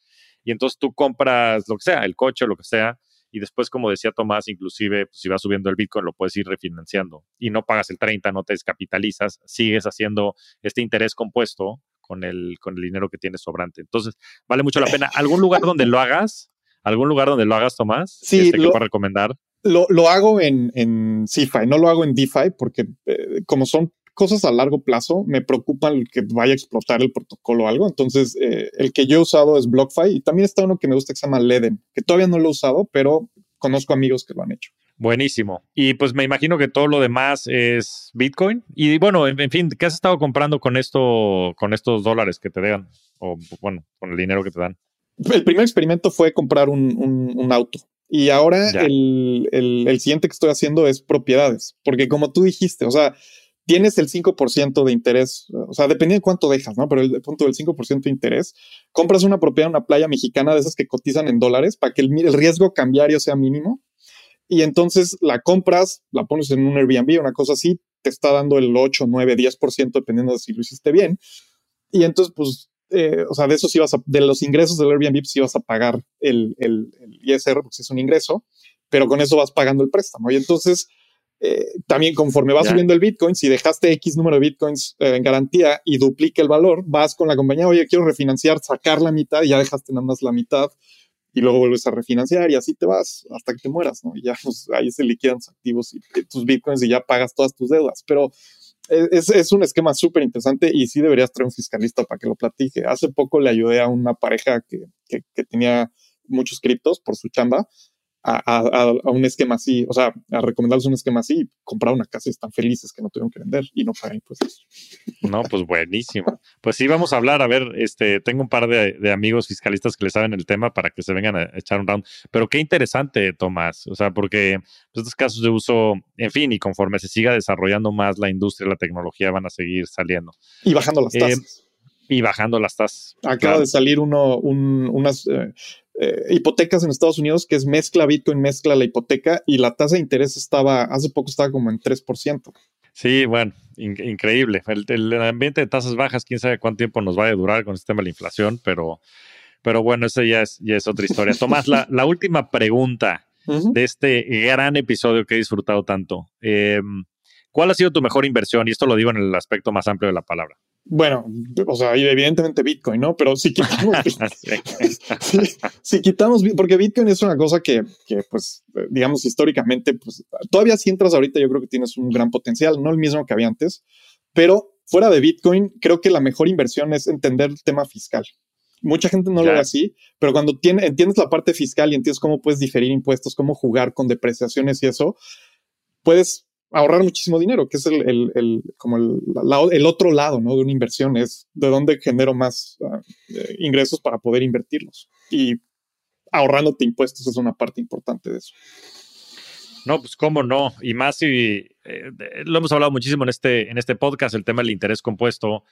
y entonces tú compras lo que sea, el coche, o lo que sea, y después, como decía Tomás, inclusive pues, si vas subiendo el bitcoin lo puedes ir refinanciando y no pagas el 30, no te descapitalizas, sigues haciendo este interés compuesto con el, con el dinero que tienes sobrante. Entonces, vale mucho la pena. ¿Algún lugar donde lo hagas? ¿Algún lugar donde lo hagas, Tomás? Sí, este, lo, que recomendar. Lo, hago en, en CeFi, no lo hago en DeFi porque eh, como son cosas a largo plazo, me preocupan que vaya a explotar el protocolo o algo. Entonces, eh, el que yo he usado es BlockFi y también está uno que me gusta que se llama Leden, que todavía no lo he usado, pero conozco amigos que lo han hecho. Buenísimo. Y pues me imagino que todo lo demás es Bitcoin. Y bueno, en, fin, ¿qué has estado comprando con esto, con estos dólares que te dan? O bueno, con el dinero que te dan. El primer experimento fue comprar un, un auto. Y ahora el, el, siguiente que estoy haciendo es propiedades, porque como tú dijiste, o sea, tienes el 5% de interés, o sea, dependiendo de cuánto dejas, ¿no? Pero el, punto del 5% de interés, compras una propiedad en una playa mexicana de esas que cotizan en dólares para que el, el riesgo cambiario sea mínimo. Y entonces la compras, la pones en un Airbnb, una cosa así, te está dando el 8, 9, 10% dependiendo de si lo hiciste bien. Y entonces, pues eh, o sea, de eso sí vas a, de los ingresos del Airbnb, sí vas a pagar el, el, ISR, porque es un ingreso, pero con eso vas pagando el préstamo. Y entonces, eh, también conforme vas subiendo el Bitcoin, si dejaste X número de Bitcoins eh, en garantía y duplica el valor, vas con la compañía, oye, quiero refinanciar, sacar la mitad y ya dejaste nada más la mitad y luego vuelves a refinanciar y así te vas hasta que te mueras, ¿no? Y ya pues, ahí se liquidan tus activos y tus Bitcoins y ya pagas todas tus deudas. Pero es, es un esquema súper interesante y sí deberías traer un fiscalista para que lo platique. Hace poco le ayudé a una pareja que, que, que tenía muchos criptos por su chamba a, un esquema así, o sea, a recomendarles un esquema así y comprar una casa y están felices que no tuvieron que vender y no pagan impuestos. No, pues buenísimo. Pues sí, vamos a hablar. A ver, este, tengo un par de, amigos fiscalistas que le saben el tema para que se vengan a echar un round. Pero qué interesante, Tomás. O sea, porque estos casos de uso, en fin, y conforme se siga desarrollando más la industria, la tecnología, van a seguir saliendo. Y bajando las eh, tasas. y bajando las tasas. Acaba de salir uno, un, unas, eh, eh, hipotecas en Estados Unidos, que es mezcla Bitcoin, mezcla la hipoteca, y la tasa de interés estaba, hace poco estaba como en 3%. Sí, bueno, increíble. El, ambiente de tasas bajas, quién sabe cuánto tiempo nos va a durar con este tema de la inflación, pero, pero bueno, esa ya es, ya es otra historia. [laughs] Tomás, la, la última pregunta de este gran episodio que he disfrutado tanto. Em, ¿Cuál ha sido tu mejor inversión? Y esto lo digo en el aspecto más amplio de la palabra. Bueno, o sea, evidentemente Bitcoin, ¿no? Pero si quitamos, [laughs] [laughs] si, quitamos, porque Bitcoin es una cosa que, que, pues, digamos, históricamente, pues, todavía si entras ahorita, yo creo que tienes un gran potencial, no el mismo que había antes, pero fuera de Bitcoin, creo que la mejor inversión es entender el tema fiscal. Mucha gente no lo ve así, pero cuando tiene, entiendes la parte fiscal y entiendes cómo puedes diferir impuestos, cómo jugar con depreciaciones y eso, puedes ahorrar muchísimo dinero, que es el, el, como el, otro lado ¿no? de una inversión, es de dónde genero más ah, eh, ingresos para poder invertirlos. Y ahorrándote impuestos es una parte importante de eso. No, pues cómo no. Y más si eh, lo hemos hablado muchísimo en este, en este podcast, el tema del interés compuesto,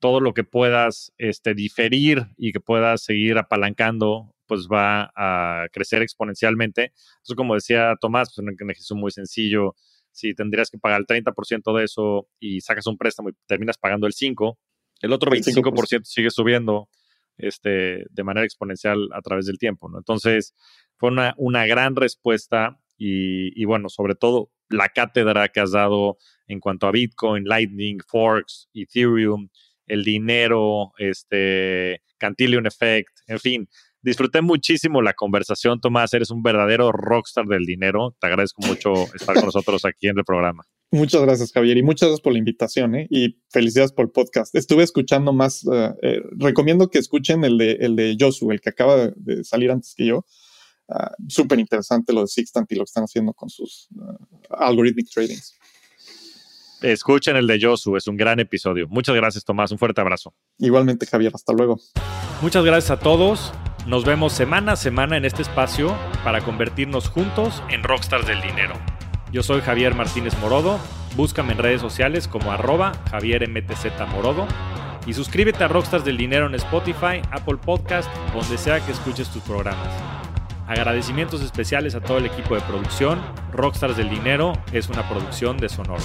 todo lo que puedas este, diferir y que puedas seguir apalancando, pues va a crecer exponencialmente. Entonces, como decía Tomás, pues un ejercicio muy sencillo, si tendrías que pagar el 30% de eso y sacas un préstamo y terminas pagando el 5%, el otro 25% sigue subiendo este, de manera exponencial a través del tiempo. ¿no? Entonces, fue una, una gran respuesta y, bueno, sobre todo la cátedra que has dado en cuanto a Bitcoin, Lightning, Forks, Ethereum, el dinero, este, Cantillon Effect, en fin. Disfruté muchísimo la conversación, Tomás. Eres un verdadero rockstar del dinero. Te agradezco mucho estar con nosotros aquí en el programa. Muchas gracias, Javier, y muchas gracias por la invitación, ¿eh? y felicidades por el podcast. Estuve escuchando más, eh, eh, recomiendo que escuchen el de, el de Josu, el que acaba de salir antes que yo. Ah, súper interesante lo de Sixtant y lo que están haciendo con sus uh, algorithmic tradings. Escuchen el de Josu, es un gran episodio. Muchas gracias, Tomás. Un fuerte abrazo. Igualmente, Javier. Hasta luego. Muchas gracias a todos. Nos vemos semana a semana en este espacio para convertirnos juntos en rockstars del dinero. Yo soy Javier Martínez Morodo. Búscame en redes sociales como arroba Javier MTZ Morodo. Y suscríbete a Rockstars del Dinero en Spotify, Apple Podcast, donde sea que escuches tus programas. Agradecimientos especiales a todo el equipo de producción. Rockstars del Dinero es una producción de Sonoro.